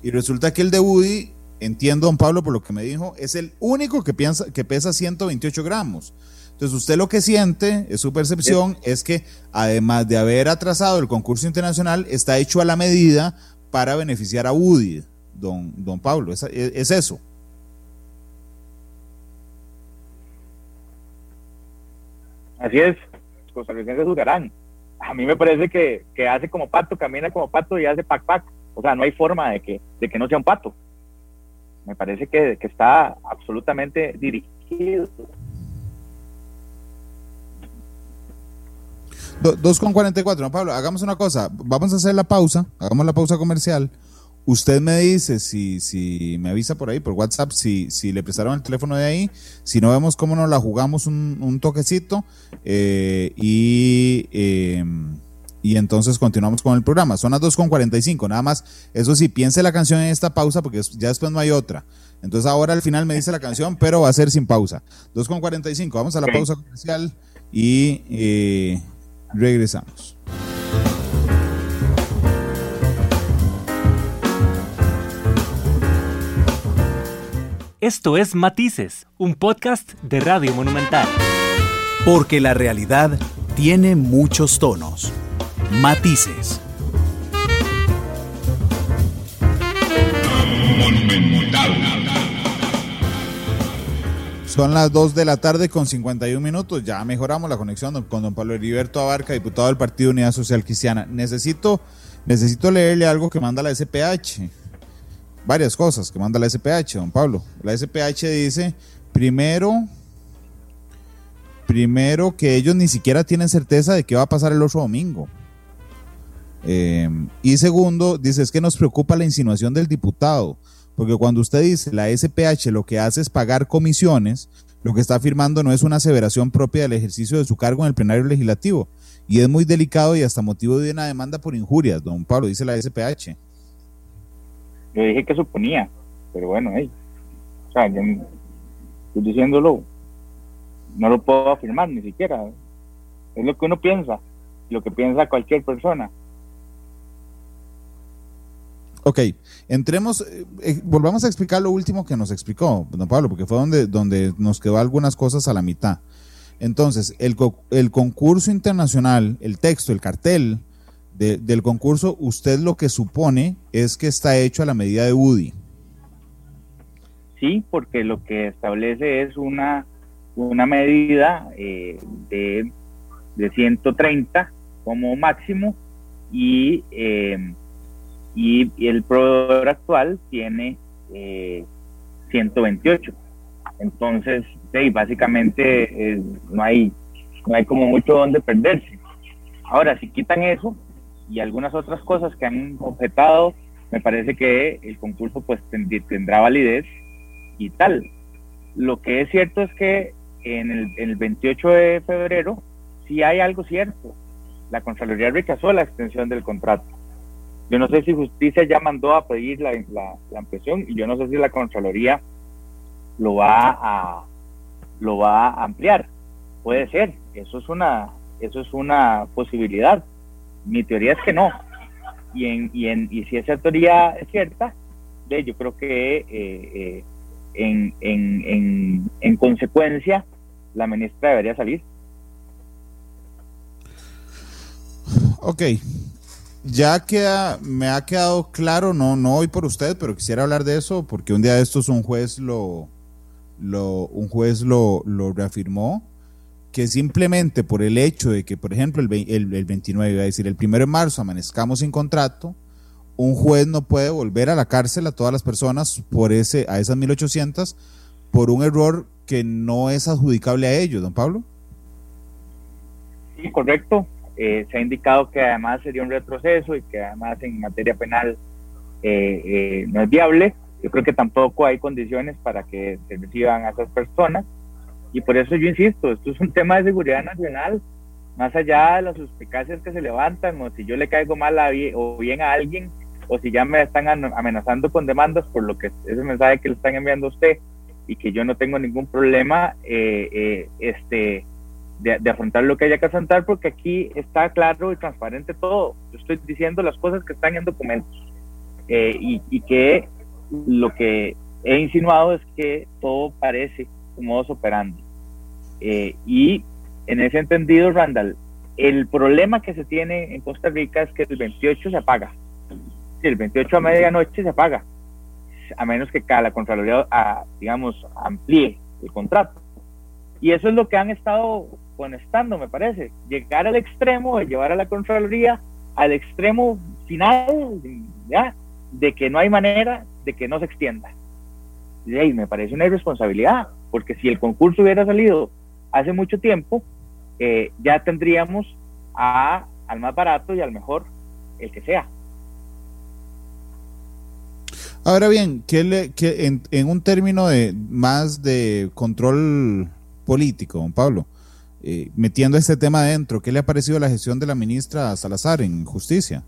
Y resulta que el de Woody, entiendo don Pablo por lo que me dijo, es el único que, piensa, que pesa 128 gramos. Entonces usted lo que siente, es su percepción, es que además de haber atrasado el concurso internacional, está hecho a la medida para beneficiar a Woody don, don Pablo. Es, es, eso. Así es, costarricenses juzgarán. A mí me parece que, que, hace como pato, camina como pato y hace pac pac. O sea, no hay forma de que, de que no sea un pato. Me parece que, que está absolutamente dirigido. 2 con 44, no, Pablo, hagamos una cosa, vamos a hacer la pausa, hagamos la pausa comercial Usted me dice si, si me avisa por ahí, por WhatsApp, si, si le prestaron el teléfono de ahí. Si no vemos cómo nos la jugamos un, toquecito eh, y, em, y entonces continuamos con el programa. Son las 2.45, nada más. Eso sí, piense la canción en esta pausa porque ya después no hay otra. Entonces ahora al final me dice la canción, pero va a ser sin pausa. 2.45, vamos a la pausa comercial y eh, regresamos. Esto es Matices, un podcast de Radio Monumental. Porque la realidad tiene muchos tonos. Matices. Son las 2 de la tarde con 51 minutos. Ya mejoramos la conexión con don Pablo Heriberto Abarca, diputado del Partido Unidad Social Cristiana. Necesito, necesito leerle algo que manda la SPH varias cosas que manda la SPH, don Pablo. La SPH dice, primero, primero que ellos ni siquiera tienen certeza de qué va a pasar el otro domingo. Em, y segundo, dice, es que nos preocupa la insinuación del diputado, porque cuando usted dice la SPH lo que hace es pagar comisiones, lo que está afirmando no es una aseveración propia del ejercicio de su cargo en el plenario legislativo. Y es muy delicado y hasta motivo de una demanda por injurias, don Pablo, dice la SPH. Yo dije que suponía, pero bueno, hey, o sea, estoy diciéndolo, no lo puedo afirmar ni siquiera. Es lo que uno piensa, lo que piensa cualquier persona. Ok, entremos, eh, eh, volvamos a explicar lo último que nos explicó, don Pablo, porque fue donde, donde nos quedó algunas cosas a la mitad. Entonces, el, el concurso internacional, el texto, el cartel del concurso, usted lo que supone es que está hecho a la medida de UDI. Sí, porque lo que establece es una, una medida eh, de, de 130 como máximo y y, el proveedor actual tiene 128. Eh, Entonces, básicamente eh, no, hay, no hay como mucho donde perderse. Ahora, si quitan eso y algunas otras cosas que han objetado, me parece que el concurso pues tendrá validez y tal. Lo que es cierto es que en el, en el 28 de febrero sí hay algo cierto. La Contraloría rechazó la extensión del contrato yo no sé si justicia ya mandó a pedir la, ampliación y yo no sé si la Contraloría lo va a lo va a ampliar. Puede ser, eso es una eso es una posibilidad. Mi teoría es que no. Y en, y en y si esa teoría es cierta, yo creo que eh, eh, en, en, en consecuencia la ministra debería salir. Ok, ya queda, me ha quedado claro, no, no hoy por usted, pero quisiera hablar de eso porque un día de estos un juez lo, lo un juez lo, lo reafirmó que simplemente por el hecho de que, por ejemplo, el, el, el 29, iba a decir, el 1 de marzo amanezcamos sin contrato, un juez no puede volver a la cárcel a todas las personas por ese, a esas 1800 por un error que no es adjudicable a ellos, don Pablo. Sí, correcto. Eh, se ha indicado que además sería un retroceso y que además en materia penal eh, eh, no es viable. Yo creo que tampoco hay condiciones para que se reciban a esas personas. Y por eso yo insisto, esto es un (laughs) tema de seguridad nacional, más allá de las suspicacias que se levantan, o si yo le caigo mal a, o bien a alguien, o si ya me están amenazando con demandas por lo que ese mensaje que le están enviando a usted y que yo no tengo ningún problema, este de, afrontar lo que haya que afrontar, porque aquí está claro y transparente todo. Yo estoy diciendo las cosas que están en documentos eh, y, que lo que he insinuado es que todo parece un modo operando Eh, y en ese entendido, Randall, el problema que se tiene en Costa Rica es que el 28 se apaga. el 28 a medianoche se apaga, a menos que cada la Contraloría, a, digamos, amplíe el contrato. Y eso es lo que han estado conectando, me parece. Llegar al extremo de llevar a la Contraloría al extremo final, ¿ya? de que no hay manera de que no se extienda. Y ahí me parece una irresponsabilidad, porque si el concurso hubiera salido hace mucho tiempo, eh, ya tendríamos a, al más barato y al mejor, el que sea. Ahora bien, ¿qué le, qué, en, en, un término de más de control político, don Pablo, eh, metiendo este tema adentro, ¿qué le ha parecido la gestión de la ministra Salazar en justicia?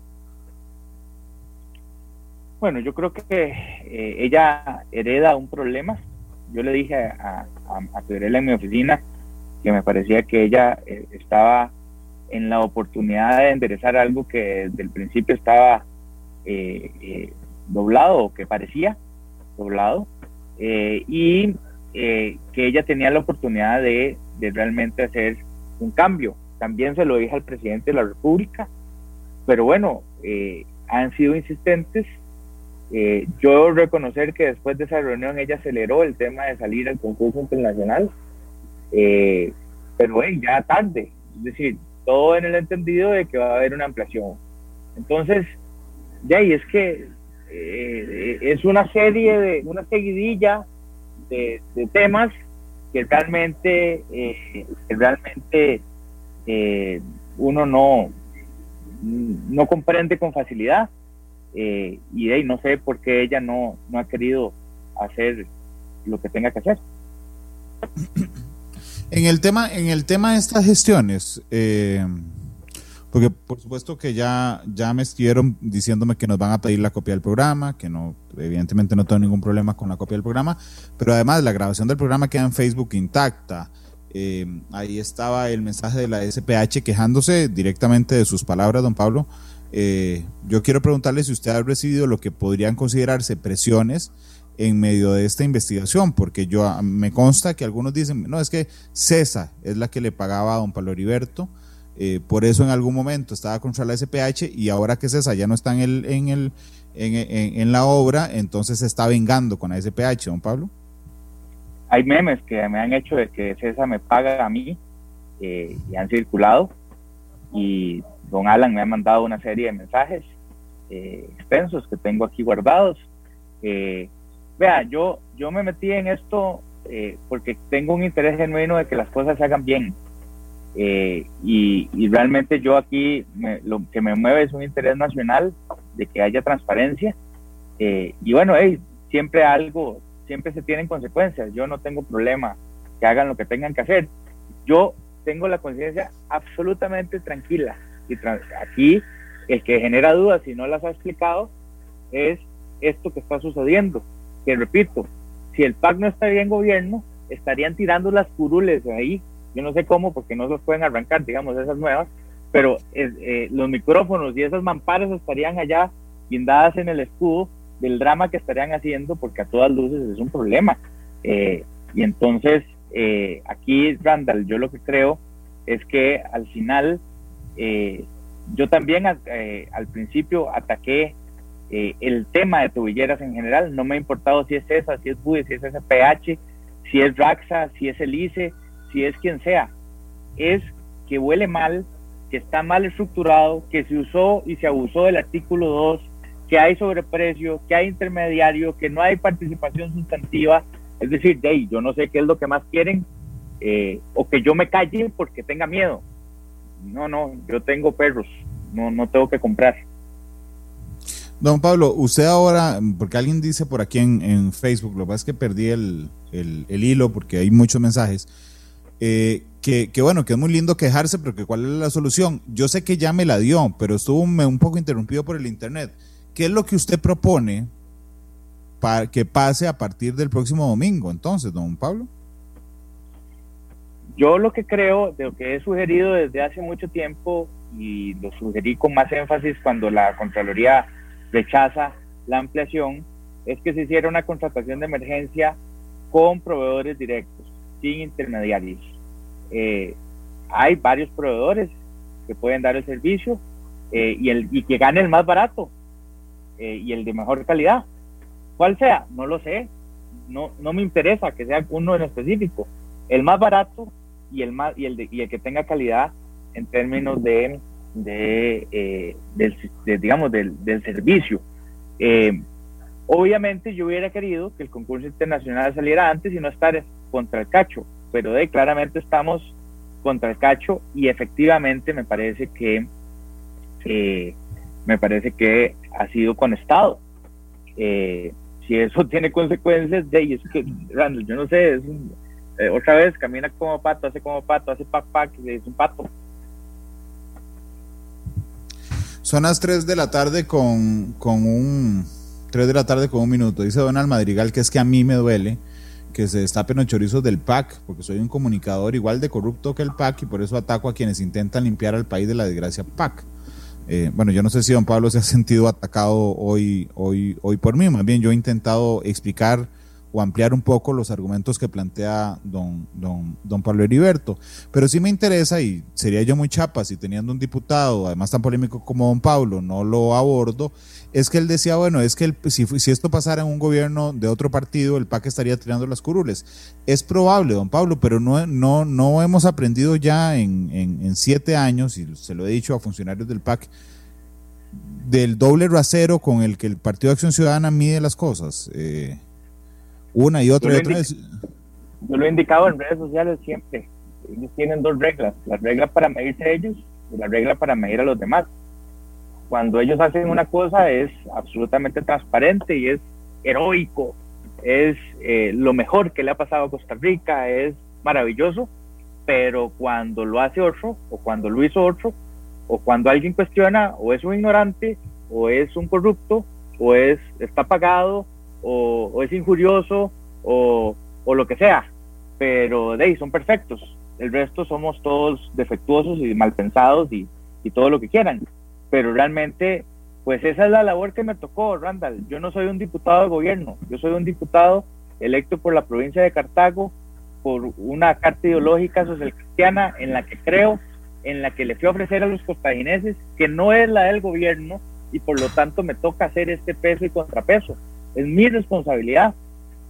Bueno, yo creo que eh, ella hereda un problema. Yo le dije a, a, en mi oficina que me parecía que ella eh, estaba en la oportunidad de enderezar algo que desde el principio estaba doblado o que parecía doblado y que ella tenía la oportunidad de de realmente hacer un cambio. También se lo dije al presidente de la República, pero bueno, eh, han sido insistentes. Eh, yo reconocer que después de esa reunión ella aceleró el tema de salir al concurso internacional, eh, pero ya tarde, es decir, todo en el entendido de que va a haber una ampliación. Entonces, ya y es que es una serie de, una seguidilla de, temas que realmente, eh, realmente eh, uno no, no comprende con facilidad eh, y de ahí no sé por qué ella no, no ha querido hacer lo que tenga que hacer. En el tema, en el tema de estas gestiones, Porque por supuesto que ya, ya me estuvieron diciéndome que nos van a pedir la copia del programa, que no, evidentemente no tengo ningún problema con la copia del programa, pero además la grabación del programa queda en Facebook intacta. Eh, ahí estaba el mensaje de la SPH quejándose directamente de sus palabras, don Pablo. Eh, yo quiero preguntarle si usted ha recibido lo que podrían considerarse presiones en medio de esta investigación, porque yo ah, me consta que algunos dicen, no, es que César es la que le pagaba a don Pablo Heriberto, eh, por eso en algún momento estaba contra la SPH y ahora que César ya no está en, el, en, el, en, la obra, entonces se está vengando con la SPH, don Pablo. Hay memes que me han hecho de que César me paga a mí eh, y han circulado y don Alan me ha mandado una serie de mensajes eh, extensos que tengo aquí guardados. Eh, vea, yo, yo me metí en esto porque tengo un interés genuino de que las cosas se hagan bien. Eh, y, realmente yo aquí lo que me mueve es un interés nacional de que haya transparencia. Eh, y bueno, hey, siempre algo, siempre se tienen consecuencias. Yo no tengo problema que hagan lo que tengan que hacer. Yo tengo la conciencia absolutamente tranquila. Y aquí el que genera dudas y no las ha explicado es esto que está sucediendo que repito, si el PAC no estaría en gobierno, estarían tirando las curules ahí. Yo no sé cómo, porque no los pueden arrancar, digamos, esas nuevas, pero eh, los micrófonos y esas mamparas estarían allá guindadas en el escudo del drama que estarían haciendo, porque a todas luces es un problema. Eh, y entonces, eh, aquí, Randall, yo lo que creo es que al final, yo también al principio ataqué eh, el tema de tubilleras en general. No me ha importado si es esa, si es BUE, si es SPH, si es Raxa, si es el ICE, si es quien sea. Es que huele mal, que está mal estructurado, que se usó y se abusó del artículo 2, que hay sobreprecio, que hay intermediario, que no hay participación sustantiva. Es decir, de yo no sé qué es lo que más quieren, eh, o que yo me calle porque tenga miedo. No, no, yo tengo perros, no, no tengo que comprar. Don Pablo, usted ahora, porque alguien dice por aquí en, Facebook, lo que pasa es que perdí el, hilo porque hay muchos mensajes, eh, que, bueno, que es muy lindo quejarse, pero que cuál es la solución. Yo sé que ya me la dio, pero estuvo un, poco interrumpido por el Internet. ¿Qué es lo que usted propone para que pase a partir del próximo domingo, entonces, don Pablo? Yo lo que creo, de lo que he sugerido desde hace mucho tiempo, y lo sugerí con más énfasis cuando la Contraloría rechaza la ampliación es que se hiciera una contratación de emergencia con proveedores directos, sin intermediarios. Eh, hay varios proveedores que pueden dar el servicio eh, y, el, y que gane el más barato eh, y el de mejor calidad. ¿Cuál sea? No lo sé. No, no me interesa que sea uno en específico. El más barato y el, más, y el, y el que tenga calidad en términos de de, del, digamos, del, del servicio. Obviamente yo hubiera querido que el concurso internacional saliera antes y no estar contra el cacho, pero de, claramente estamos contra el cacho y efectivamente me parece que eh, me parece que ha sido con Estado. si eso (laughs) tiene consecuencias de ellos, que Randall, yo no sé, es otra vez camina como pato, hace como pato, hace pac pac, es un pato. Son las 3 de la tarde con, con un 3 de la tarde con un minuto. Dice Donald Madrigal que es que a mí me duele que se destapen los chorizos del PAC, porque soy un comunicador igual de corrupto que el PAC y por eso ataco a quienes intentan limpiar al país de la desgracia PAC. Eh, bueno, yo no sé si don Pablo se ha (laughs) sentido atacado hoy, hoy, hoy por mí, más bien yo he intentado explicar o ampliar un poco los argumentos que plantea don, don, don Pablo Heriberto. Pero sí me interesa, y sería yo muy chapa si teniendo un diputado, además tan polémico como don Pablo, no lo abordo, es que él decía, bueno, es que si, si, esto pasara en un gobierno de otro partido, el PAC estaría tirando las curules. Es probable, don Pablo, pero no, no, no hemos aprendido ya en, en, siete años, y se lo he dicho a funcionarios del PAC, del doble rasero con el que el Partido de Acción Ciudadana mide las cosas. Eh, una y otra y otra vez. Yo lo he indicado en redes sociales siempre. Ellos tienen dos reglas, la regla para medirse a ellos y la regla para medir a los demás. Cuando ellos hacen una cosa es absolutamente transparente y es heroico, es eh, lo mejor que le ha pasado a Costa Rica, es maravilloso, pero cuando lo hace otro o cuando lo hizo otro, o cuando alguien cuestiona, o es un ignorante, o es un corrupto, o es está pagado, o, es injurioso, o, lo que sea. Pero de ahí son perfectos. El resto somos todos defectuosos y mal pensados y, y todo lo que quieran. Pero realmente, pues esa es la labor que me tocó, Randall. Yo no soy un diputado de gobierno, yo soy un diputado electo por la provincia de Cartago por una carta ideológica social cristiana en la que creo, en la que le fui a ofrecer a los costagineses, que no es la del gobierno y por lo tanto me toca hacer este peso y contrapeso. Es mi responsabilidad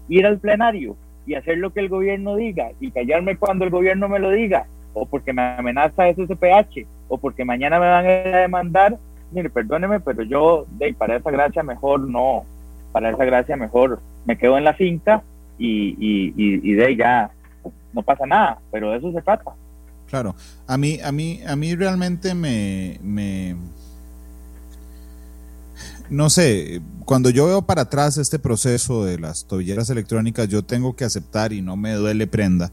ir al plenario y hacer lo que el gobierno diga y callarme cuando el gobierno me lo diga, o porque me amenaza SSPH, o porque mañana me van a demandar. Mire, perdóneme, pero yo, de, para esa gracia mejor no, para esa gracia mejor me quedo en la finca y, y, de ya no pasa nada, pero de eso se trata. Claro, a mí, a mí, a mí realmente me, me, no sé, cuando yo veo para atrás este proceso de las tobilleras electrónicas, yo tengo que aceptar y no me duele prenda.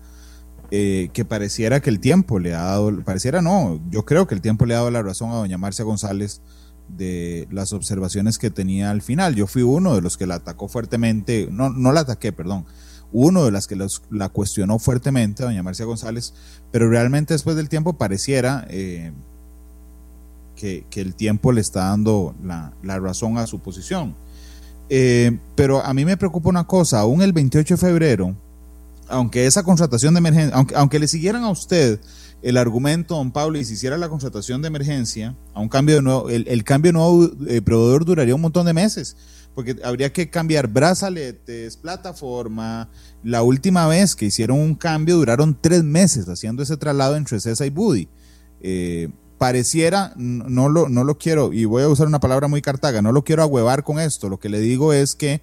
Eh, que pareciera que el tiempo le ha dado, pareciera no, yo creo que el tiempo le ha dado la razón a doña Marcia González de las observaciones que tenía al final. Yo fui uno de los que la atacó fuertemente, no, no la ataqué, perdón, uno de las que la cuestionó fuertemente, doña Marcia González, pero realmente después del tiempo pareciera eh, que, el tiempo le está dando la, razón a su posición. Eh, pero a mí me preocupa una cosa, aún el 28 de febrero, aunque esa contratación de emergencia, aunque, aunque le siguieran a usted el argumento, don Pablo, y si hiciera la contratación de emergencia, a un cambio de nuevo, el, cambio de nuevo eh, proveedor duraría un montón de meses, porque habría que cambiar brazaletes, plataforma. La última vez que hicieron un cambio duraron tres meses haciendo ese traslado entre Cesa y Buddy. Eh, pareciera, no lo, no lo quiero, y voy a usar una palabra muy cartaga, no lo quiero ahuevar con esto, lo que le digo es que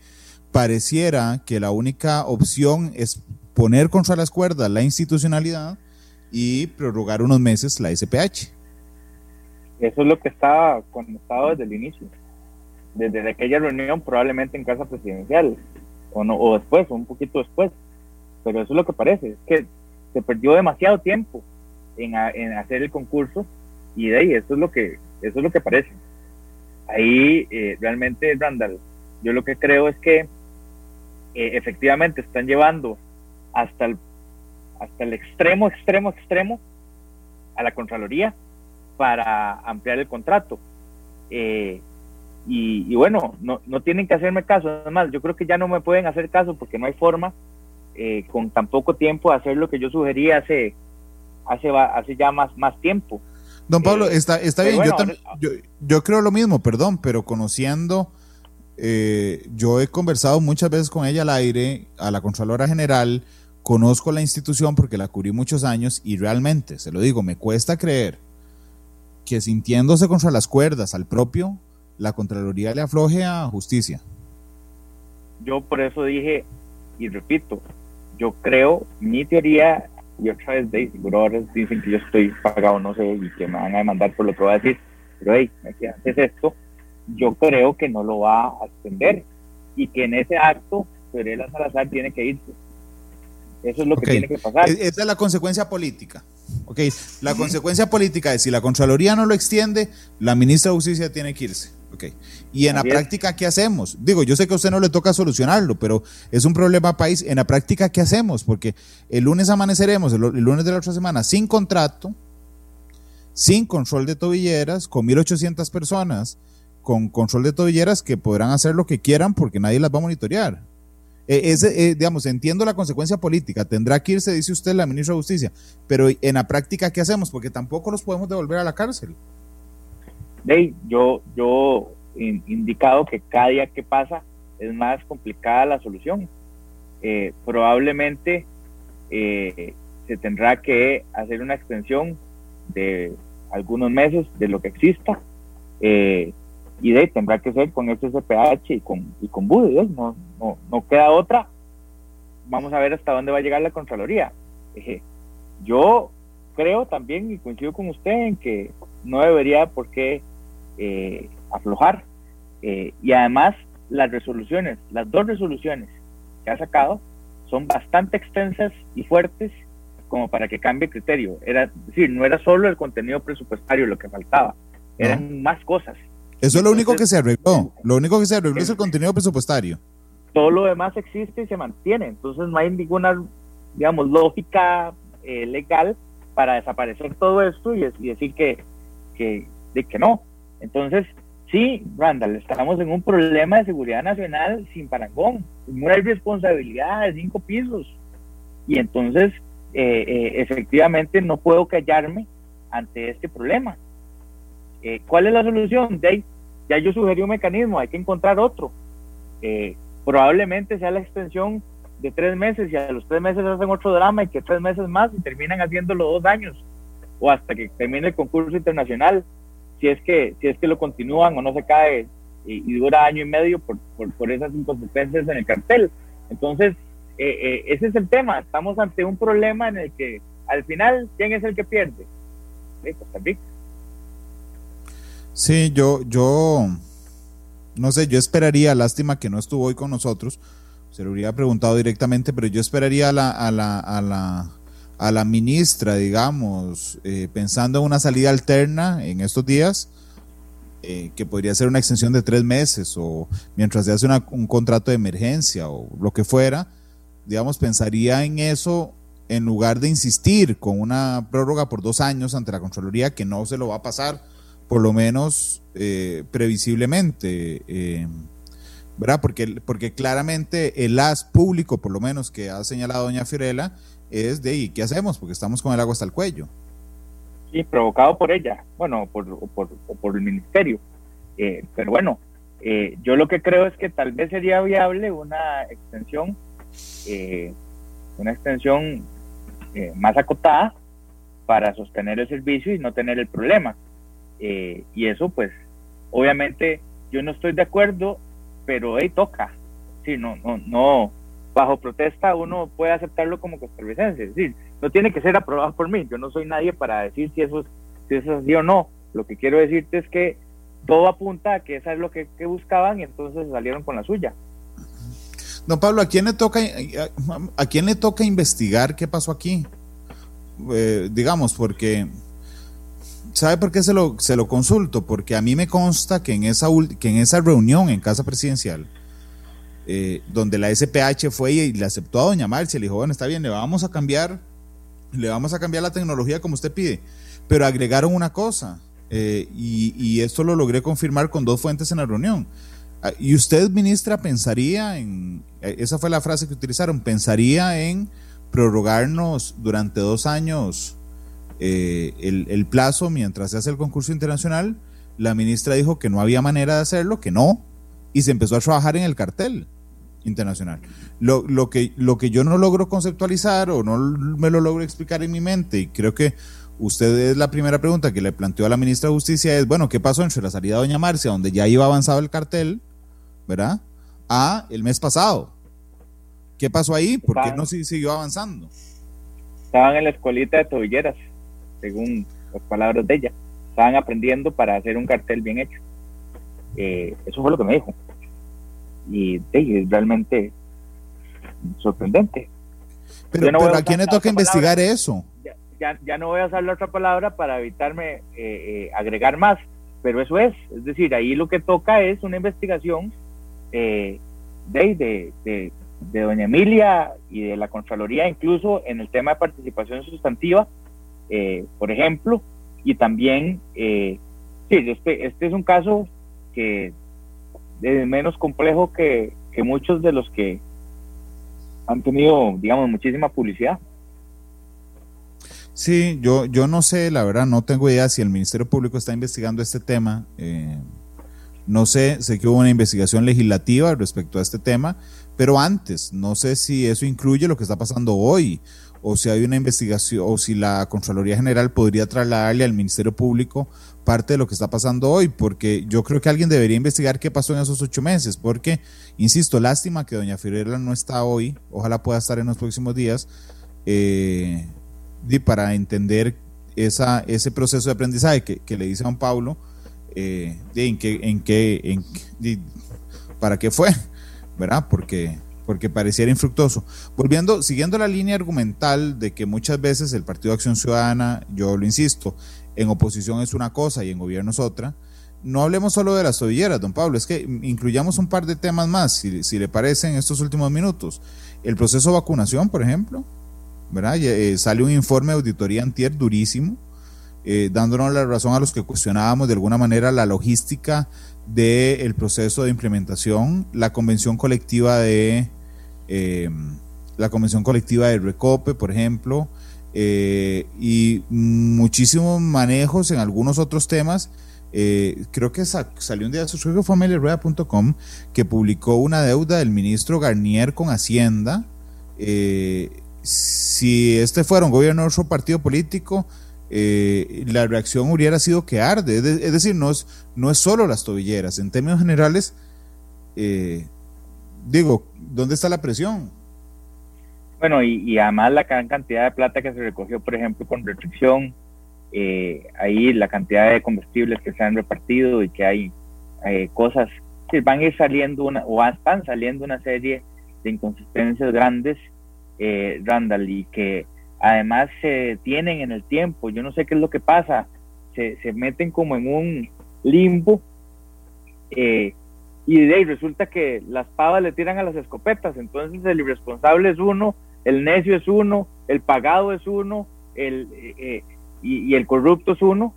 pareciera que la única opción es poner contra las cuerdas la institucionalidad y prorrogar unos meses la SPH. Eso es lo que estaba conectado desde el inicio, desde aquella reunión probablemente en casa presidencial, o, no, o después, o un poquito después, pero eso es lo que parece, es que se perdió demasiado tiempo en, hacer el concurso y de ahí eso es lo que, eso es lo que parece. Ahí eh, realmente, Randall, yo lo que creo es que eh, efectivamente están llevando hasta el hasta el extremo, extremo, extremo a la Contraloría para ampliar el contrato. Eh, y, bueno, no, no tienen que hacerme caso. Además, yo creo que ya no me pueden hacer caso porque no hay forma eh, con tan poco tiempo de hacer lo que yo sugerí hace, hace, hace ya más, más tiempo. Don Pablo, eh, está, está bien, yo, yo, creo lo mismo, perdón, pero conociendo, yo he conversado muchas veces con ella al aire, a la Contralora General, Conozco la institución porque la cubrí muchos años y realmente, se lo digo, me cuesta creer que sintiéndose contra las cuerdas al propio, la Contraloría le afloje a justicia. Yo por eso dije, y repito, yo creo, mi teoría, y otra vez de seguro dicen que yo estoy pagado, no sé, y que me van a demandar por lo que voy a decir, pero hey, ¿qué haces esto? Yo creo que no lo va a extender y que en ese acto Fiorella Salazar tiene que irse eso es lo que tiene que pasar. E-, esa es la consecuencia política. Okay. La consecuencia política es si la Contraloría no lo extiende, la ministra de Justicia tiene que irse. Okay. Y en la práctica, ¿qué hacemos? Digo, yo sé que a usted no le toca solucionarlo, pero es un problema país. En la práctica, ¿qué hacemos? Porque el lunes amaneceremos, el, lunes de la otra semana, sin contrato, sin control de tobilleras, con 1.800 personas con control de tobilleras que podrán hacer lo que quieran porque nadie las va a monitorear. Eh, ese, eh, digamos, entiendo la consecuencia política, tendrá que irse, dice usted, la ministra de Justicia, pero en la práctica, ¿qué hacemos? Porque tampoco los podemos devolver a la cárcel. Hey, yo, yo he indicado que cada día que pasa es más complicada la solución. Eh, probablemente se tendrá que hacer una extensión de algunos meses de lo que exista y de tendrá que ser con SSPH y con, y con BUDE, no, no, no queda otra. Vamos a ver hasta dónde va a llegar la Contraloría. yo creo también y coincido con usted en que no debería por qué eh, aflojar. Eh, y además las resoluciones, las dos resoluciones que ha sacado son bastante extensas y fuertes como para que cambie criterio. Era es decir, no era solo el contenido presupuestario lo que faltaba, eran más cosas. Eso es lo único que se arregló. Lo único que se arregló es el contenido presupuestario. Todo lo demás existe y se mantiene. Entonces no hay ninguna, digamos, lógica eh, legal para desaparecer todo esto y, decir que, que, de que no. Entonces, sí, Randall, estamos en un problema de seguridad nacional sin parangón. Una irresponsabilidad de cinco pisos. Y entonces, eh, eh, efectivamente, no puedo callarme ante este problema. Eh, ¿Cuál es la solución? De ya yo sugerí un mecanismo, hay que encontrar otro. probablemente sea la extensión de tres meses y a los tres meses hacen otro drama y que tres meses más y terminan haciéndolo dos años o hasta que termine el concurso internacional si es que si es que lo continúan o no se cae y, dura año y medio por, por, esas inconsistencias en el cartel entonces eh, eh, ese es el tema estamos ante un problema en el que al final quién es el que pierde Costa Rica sí yo yo no sé yo esperaría lástima que no estuvo hoy con nosotros se lo hubiera preguntado directamente, pero yo esperaría a la, a la, a la, a la ministra, digamos, eh, pensando en una salida alterna en estos días, eh, que podría ser una extensión de tres meses o mientras se hace un contrato de emergencia o lo que fuera, digamos, pensaría en eso en lugar de insistir con una prórroga por dos años ante la Contraloría, que no se lo va a pasar, por lo menos eh, previsiblemente. ¿verdad? Porque, porque claramente el as público, por lo menos que ha señalado doña Fiorella, es de ¿y qué hacemos? Porque estamos con el agua hasta el cuello. Sí, provocado por ella, bueno, por, por, por el ministerio. Eh, pero bueno, eh, yo lo que creo es que tal vez sería viable una extensión, eh, una extensión más acotada para sostener el servicio y no tener el problema. Y eso, pues, obviamente, yo no estoy de acuerdo pero ahí toca. Sí, no, no, no, bajo protesta uno puede aceptarlo como costarricense. Es decir, no tiene que ser aprobado por mí. Yo no soy nadie para decir si eso, es, si eso es así o no. Lo que quiero decirte es que todo apunta a que eso es lo que, buscaban y entonces salieron con la suya. Don Pablo, ¿a quién le toca, a, quién le toca investigar qué pasó aquí? Eh, digamos, porque ¿Sabe por qué se lo, se lo consulto? Porque a mí me consta que en esa, que en esa reunión en Casa Presidencial, eh, donde la SPH fue y le aceptó a doña Marcia, le dijo, bueno, está bien, le vamos a cambiar, le vamos a cambiar la tecnología como usted pide, pero agregaron una cosa, eh, y, y, esto lo logré confirmar con dos fuentes en la reunión. Ah, ¿Y usted, ministra, pensaría en, eh, esa fue la frase que utilizaron, pensaría en prorrogarnos durante dos años eh, el, plazo mientras se hace el concurso internacional, la ministra dijo que no había manera de hacerlo, que no, y se empezó a trabajar en el cartel internacional. Lo, lo, que, lo que yo no logro conceptualizar o no me lo logro explicar en mi mente, y creo que usted es la primera pregunta que le planteó a la ministra de Justicia, es, bueno, ¿qué pasó entre la salida de Doña Marcia, donde ya iba avanzado el cartel, ¿verdad? A el mes pasado. ¿Qué pasó ahí? ¿Por qué no siguió avanzando? Estaban en la escuelita de tobilleras según las palabras de ella. Estaban aprendiendo para hacer un cartel bien hecho. Eh, eso fue lo que me dijo. Y es realmente sorprendente. Pero, ¿a quién le toca investigar eso? Ya, ya, no voy a usar la otra palabra para evitarme eh, eh, agregar más, pero eso es. Es decir, ahí lo que toca es una investigación de, de, de, de doña Emilia y de la Contraloría, incluso en el tema de participación sustantiva, eh, por ejemplo, y también, eh, sí, este, este es un caso que es menos complejo que, muchos de los que han tenido, digamos, muchísima publicidad. Sí, yo, yo no sé, la verdad, no tengo idea si el Ministerio Público está investigando este tema. Eh, no sé, sé que hubo una investigación legislativa respecto a este tema, pero antes, no sé si eso incluye lo que está pasando hoy o si hay una investigación o si la Contraloría General podría trasladarle al Ministerio Público parte de lo que está pasando hoy, porque yo creo que alguien debería investigar qué pasó en esos ocho meses, porque, insisto, lástima que doña Fiorella no está hoy, ojalá pueda estar en los próximos días, eh, para entender ese proceso de aprendizaje que, le dice a don Pablo, eh, en qué, en qué, para qué fue, ¿verdad? Porque porque pareciera infructuoso. Volviendo, siguiendo la línea argumental de que muchas veces el Partido de Acción Ciudadana, yo lo insisto, en oposición es una cosa y en gobierno es otra, no hablemos solo de las tobilleras, don Pablo, es que incluyamos un par de temas más, si, si le parece, en estos últimos minutos. El proceso de vacunación, por ejemplo, ¿verdad? Eh, sale un informe de auditoría antier durísimo, eh, dándonos la razón a los que cuestionábamos de alguna manera la logística del proceso de implementación, la convención colectiva de eh, la Convención Colectiva del Recope, por ejemplo, eh, y muchísimos manejos en algunos otros temas. Eh, creo que salió un día, creo que fue que publicó una deuda del ministro Garnier con Hacienda. si este fuera un gobierno de otro partido político, la reacción hubiera sido que arde. Es, decir, no es, no es solo las tobilleras. En términos generales, digo, ¿dónde está la presión? Bueno, y, además la gran cantidad de plata que se recogió, por ejemplo, con restricción, eh, ahí la cantidad de combustibles que se han repartido y que hay eh, cosas que van a ir saliendo una, o están saliendo una serie de inconsistencias grandes, eh, Randall, y que además se tienen en el tiempo. Yo no sé qué es lo que pasa, se, se meten como en un limbo. Eh, y de ahí resulta que las pavas le tiran a las escopetas, entonces el irresponsable es uno, el necio es uno, el pagado es uno, el, eh, eh, y, el corrupto es uno,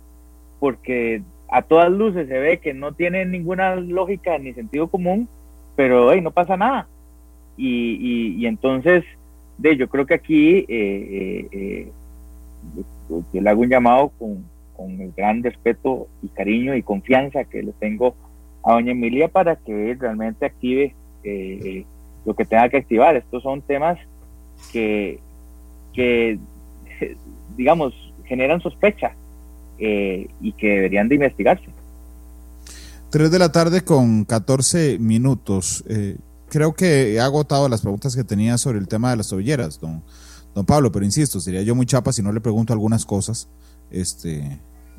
porque a todas luces se ve que no tiene ninguna lógica ni sentido común, pero hey, no pasa nada. Y, y, entonces, de, yo creo que aquí eh, yo le hago un llamado con, con el gran respeto y cariño y confianza que le tengo a doña Emilia para que realmente active eh, lo que tenga que activar. Estos son temas que, que (laughs) digamos, generan sospecha eh, y que deberían de investigarse. Tres de la tarde con 14 minutos. Eh, creo que he agotado las preguntas que tenía sobre el tema de las tobilleras, don, don Pablo, pero insisto, sería yo muy chapa si no le pregunto algunas cosas. Este,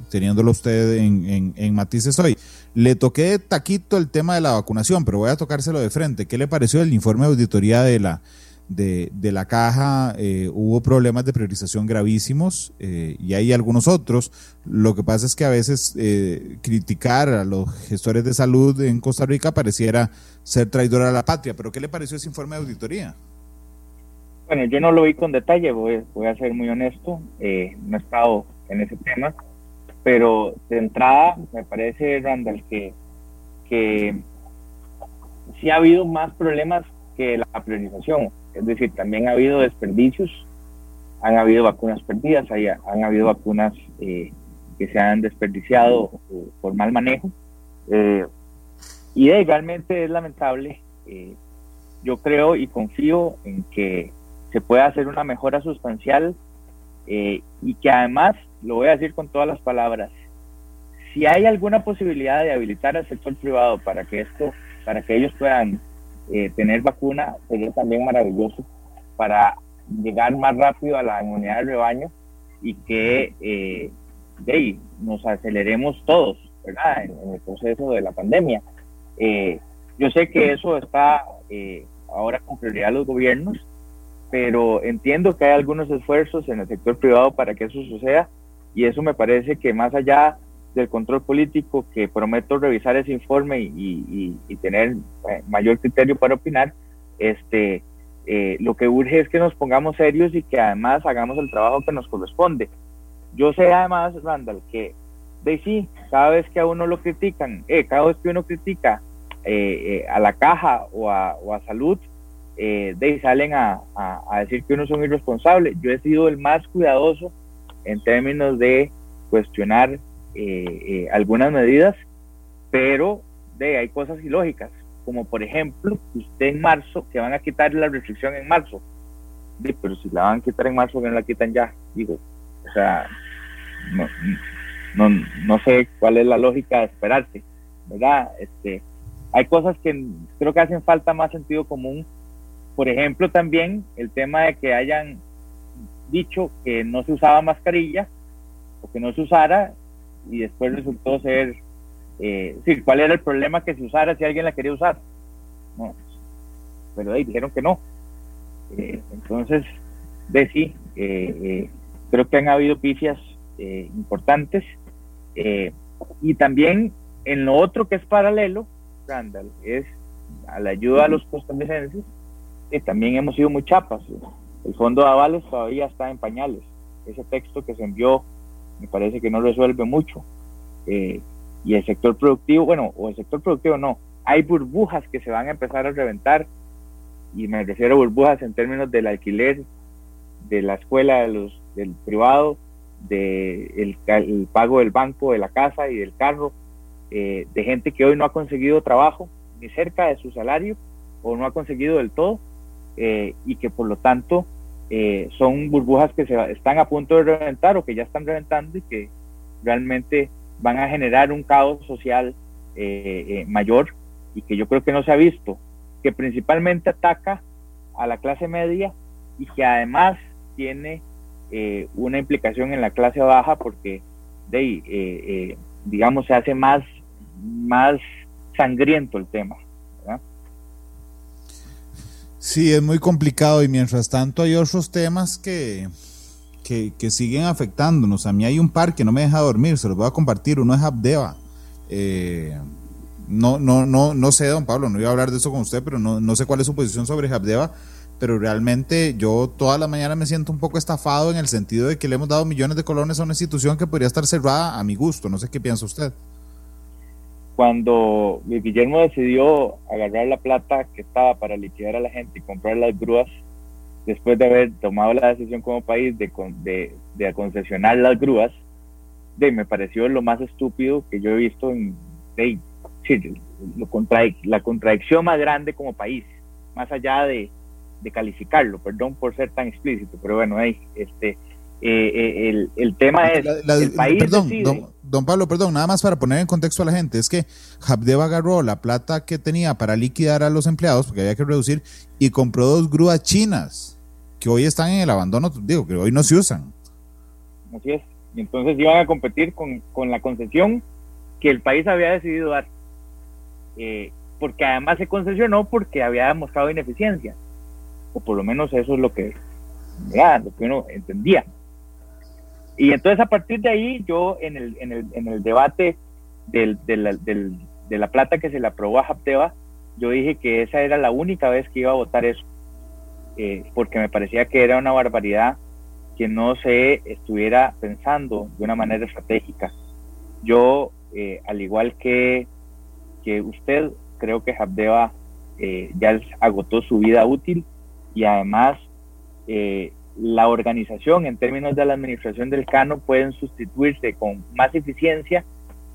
teniéndolo usted en, en, matices hoy. Le toqué taquito el tema de la vacunación, pero voy a tocárselo de frente. ¿Qué le pareció el informe de auditoría de la, de, la caja? Eh, hubo problemas de priorización gravísimos eh, y hay algunos otros. Lo que pasa es que a veces eh, criticar a los gestores de salud en Costa Rica pareciera ser traidor a la patria. ¿Pero qué le pareció ese informe de auditoría? Bueno, yo no lo vi con detalle, voy, voy a ser muy honesto. no he estado en ese tema pero de entrada me parece, Randall, que, que sí ha habido más problemas que la priorización, es decir, también ha habido desperdicios, han habido vacunas perdidas, han habido vacunas eh, que se han desperdiciado por mal manejo, eh, y realmente es lamentable. Eh, yo creo y confío en que se pueda hacer una mejora sustancial y que además lo voy a decir con todas las palabras, si hay alguna posibilidad de habilitar al sector privado para que esto, para que ellos puedan eh, tener vacuna, sería también maravilloso para llegar más rápido a la inmunidad del rebaño y que eh, de nos aceleremos todos. En, el proceso de la pandemia. Eh, yo sé que eso está eh, ahora con prioridad a los gobiernos, pero entiendo que hay algunos esfuerzos en el sector privado para que eso suceda y eso me parece que más allá del control político, que prometo revisar ese informe y, tener eh, mayor criterio para opinar, este, eh, lo que urge es que nos pongamos serios y que además hagamos el trabajo que nos corresponde. Yo sé además, Randall, que de sí, cada vez que a uno lo critican, eh, cada vez que uno critica a la caja o a, o a salud, de salen a, a decir que uno es un irresponsable. Yo he sido el más cuidadoso en términos de cuestionar eh, eh, algunas medidas, pero de hay cosas ilógicas, como por ejemplo, usted en marzo, que van a quitar la restricción en marzo, pero si la van a quitar en marzo, que no la quitan ya, digo, o sea, no, no, no sé cuál es la lógica de esperarse, ¿verdad? Este, hay cosas que creo que hacen falta más sentido común, por ejemplo, también el tema de que hayan dicho que no se usaba mascarilla o que no se usara y después resultó ser, eh, ¿cuál era el problema que se usara si alguien la quería usar? pero ahí dijeron que no. Eh, entonces, de sí, eh, creo que han habido pifias importantes. y también en lo otro que es paralelo, Randall, es a la ayuda a los costarricenses, también hemos sido muy chapas. El fondo de avales todavía está en pañales. Ese texto que se envió me parece que no resuelve mucho. Eh, y el sector productivo, bueno, o el sector productivo no, hay burbujas que se van a empezar a reventar, y me refiero a burbujas en términos del alquiler, de la escuela, de los, del privado, del de el pago del banco, de la casa y del carro, eh, de gente que hoy no ha conseguido trabajo ni cerca de su salario o no ha conseguido del todo, eh, y que por lo tanto eh, son burbujas que se están a punto de reventar o que ya están reventando y que realmente van a generar un caos social eh, mayor y que yo creo que no se ha visto, que principalmente ataca a la clase media y que además tiene una implicación en la clase baja porque de, digamos se hace más, más sangriento el tema. Sí, es muy complicado y mientras tanto hay otros temas que, que, siguen afectándonos. A mí hay un par que no me deja dormir, se los voy a compartir. Uno es Abdeva. Eh, no, no, no, no sé, don Pablo, no iba a hablar de eso con usted, pero no, no sé cuál es su posición sobre Abdeva. Pero realmente yo toda la mañana me siento un poco estafado en el sentido de que le hemos dado millones de colones a una institución que podría estar cerrada a mi gusto. No sé qué piensa usted cuando Guillermo decidió agarrar la plata que estaba para liquidar a la gente y comprar las grúas, después de haber tomado la decisión como país de, de, de concesionar las grúas, de, me pareció lo más estúpido que yo he visto en la contradicción más grande como país, más allá de, calificarlo, perdón por ser tan explícito, pero bueno, ahí, este, eh, eh, el, el, tema es, el país perdón, don, Pablo, perdón, nada más para poner en contexto a la gente, es que Habdeba agarró la plata que tenía para liquidar a los empleados, porque había que reducir, y compró dos grúas chinas, que hoy están en el abandono, digo, que hoy no se usan. Así es, y entonces iban a competir con, con la concesión que el país había decidido dar, eh, porque además se concesionó porque había demostrado ineficiencia, o por lo menos eso es lo que, lo que uno entendía. Y entonces a partir de ahí yo en el, en el, en el debate del, de la plata que se le aprobó a Japteva, yo dije que esa era la única vez que iba a votar eso, eh, porque me parecía que era una barbaridad que no se estuviera pensando de una manera estratégica. Yo, eh, al igual que, que usted, creo que Habdeba eh, ya agotó su vida útil y además la organización en términos de la administración del cano pueden sustituirse con más eficiencia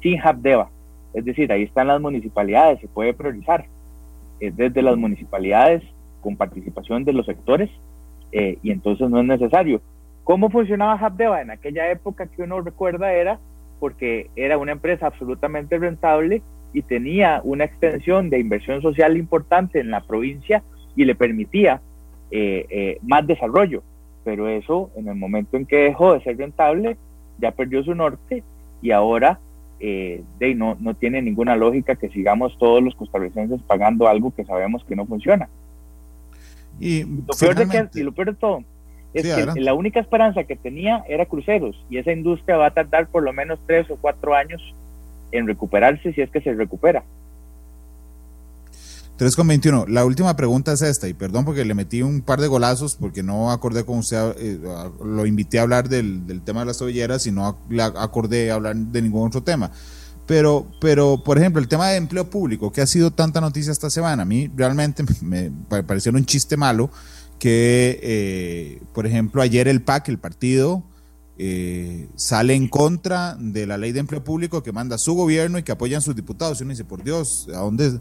sin Habdeba. Es decir, ahí están las municipalidades, se puede priorizar desde las municipalidades con participación de los sectores eh, y entonces no es necesario. ¿Cómo funcionaba Habdeba? En aquella época que uno recuerda era porque era una empresa absolutamente rentable y tenía una extensión de inversión social importante en la provincia y le permitía eh, eh, más desarrollo pero eso en el momento en que dejó de ser rentable ya perdió su norte y ahora eh, de, no, no tiene ninguna lógica que sigamos todos los costarricenses pagando algo que sabemos que no funciona. Y lo, peor de que, lo peor de todo es que la única esperanza que tenía era cruceros y esa industria va a tardar por lo menos tres o cuatro años en recuperarse si es que se recupera. 3 con 21. La última pregunta es esta, y perdón porque le metí un par de golazos porque no acordé con usted, eh, lo invité a hablar del, tema de las tobilleras y no le acordé hablar de ningún otro tema. Pero, pero, por ejemplo, el tema de empleo público, que ha sido tanta noticia esta semana, a mí realmente (laughs) me pareció un chiste malo que, eh, por ejemplo, ayer el PAC, el partido, eh, sale en contra de la ley de empleo público que manda su gobierno y que apoyan sus diputados. Y uno dice, por Dios, ¿a dónde,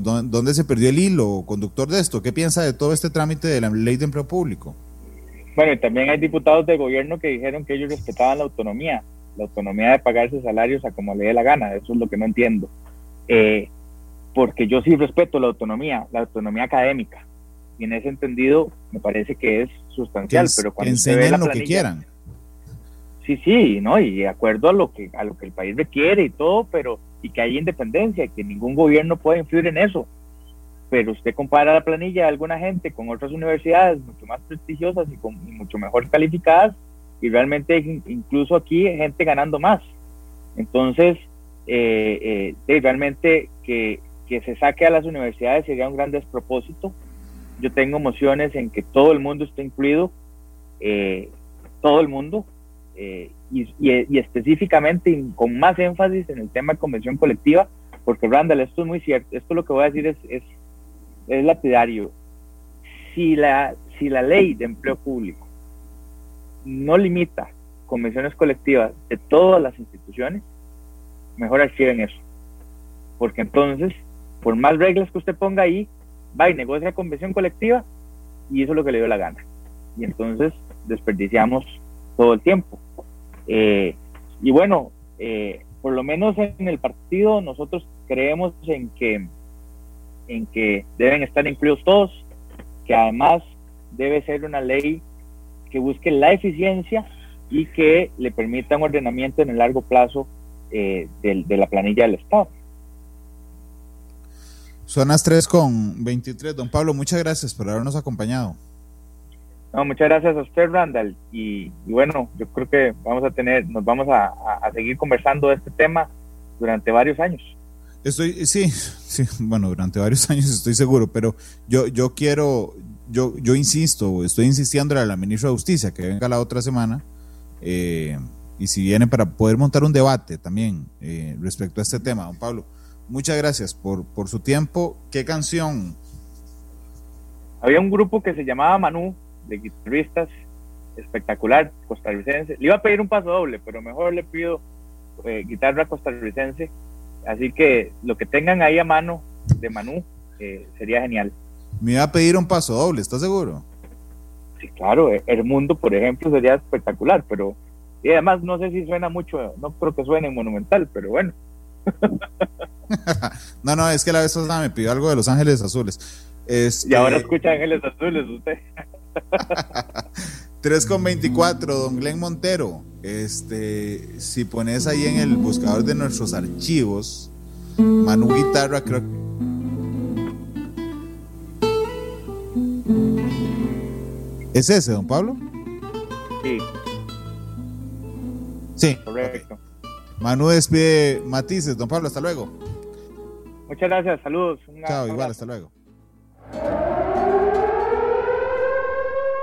¿dónde se perdió el hilo conductor de esto? ¿Qué piensa de todo este trámite de la ley de empleo público? Bueno, y también hay diputados de gobierno que dijeron que ellos respetaban la autonomía, la autonomía de pagarse salarios a como le dé la gana, eso es lo que no entiendo. Eh, porque yo sí respeto la autonomía, la autonomía académica, y en ese entendido me parece que es sustancial, pero cuando enseñen lo que quieran. Sí, sí, no, y de acuerdo a lo que a lo que el país requiere y todo, pero y que haya independencia, que ningún gobierno pueda influir en eso. pero usted compara la planilla de alguna gente con otras universidades mucho más prestigiosas y, con, mucho mejor calificadas y realmente incluso aquí hay gente ganando más. Entonces, eh, eh, realmente que, que, se saque a las universidades sería un gran despropósito. Yo tengo emociones en que todo el mundo esté incluido, eh, todo el mundo, y, y, específicamente con más énfasis en el tema de convención colectiva, porque Randall, esto es muy cierto, esto lo que voy a decir es, es, es lapidario. Si la, si la ley de empleo público no limita convenciones colectivas de todas las instituciones, mejor archiven eso. Porque entonces, por más reglas que usted ponga ahí, va y negocia convención colectiva y eso es lo que le dio la gana. Y entonces desperdiciamos todo el tiempo. Eh, y bueno, eh, por lo menos en el partido nosotros creemos en que, en que deben estar incluidos todos, que además debe ser una ley que busque la eficiencia y que le permita un ordenamiento en el largo plazo eh, de, la planilla del Estado. Son las 3 con 23. Don Pablo, muchas gracias por habernos acompañado. No, muchas gracias a usted, Randall. Y, bueno, yo creo que vamos a tener, nos vamos a, a, seguir conversando de este tema durante varios años. Estoy, sí, sí, bueno, durante varios (laughs) años estoy seguro, pero yo, yo quiero, yo, yo insisto, estoy insistiendo a la ministra de Justicia que venga la otra semana, eh, y si viene para poder montar un debate también eh, respecto a este tema, don Pablo. Muchas gracias por, por su tiempo. ¿Qué canción? Había un grupo que se llamaba Manú, de guitarristas, espectacular, costarricense. Le iba a pedir un paso doble, pero mejor le pido eh, guitarra costarricense. Así que lo que tengan ahí a mano de Manú sería genial. Me iba a pedir un paso doble, ¿estás seguro? Sí, claro, El Mundo, por ejemplo, sería espectacular, pero y además no sé si suena mucho, no creo que suene monumental, pero bueno. (laughs) no, no, es que la vez pasada me pidió algo de Los Ángeles Azules. Este... Y ahora escucha Ángeles Azules usted. 3 con 24, don Glenn Montero. Este, si pones ahí en el buscador de nuestros archivos, Manu Guitarra, creo que ¿Es ese, don Pablo? Sí. Sí. Correcto. Manu despide matices, don Pablo, hasta luego. Muchas gracias, saludos. Chao, igual, hasta luego.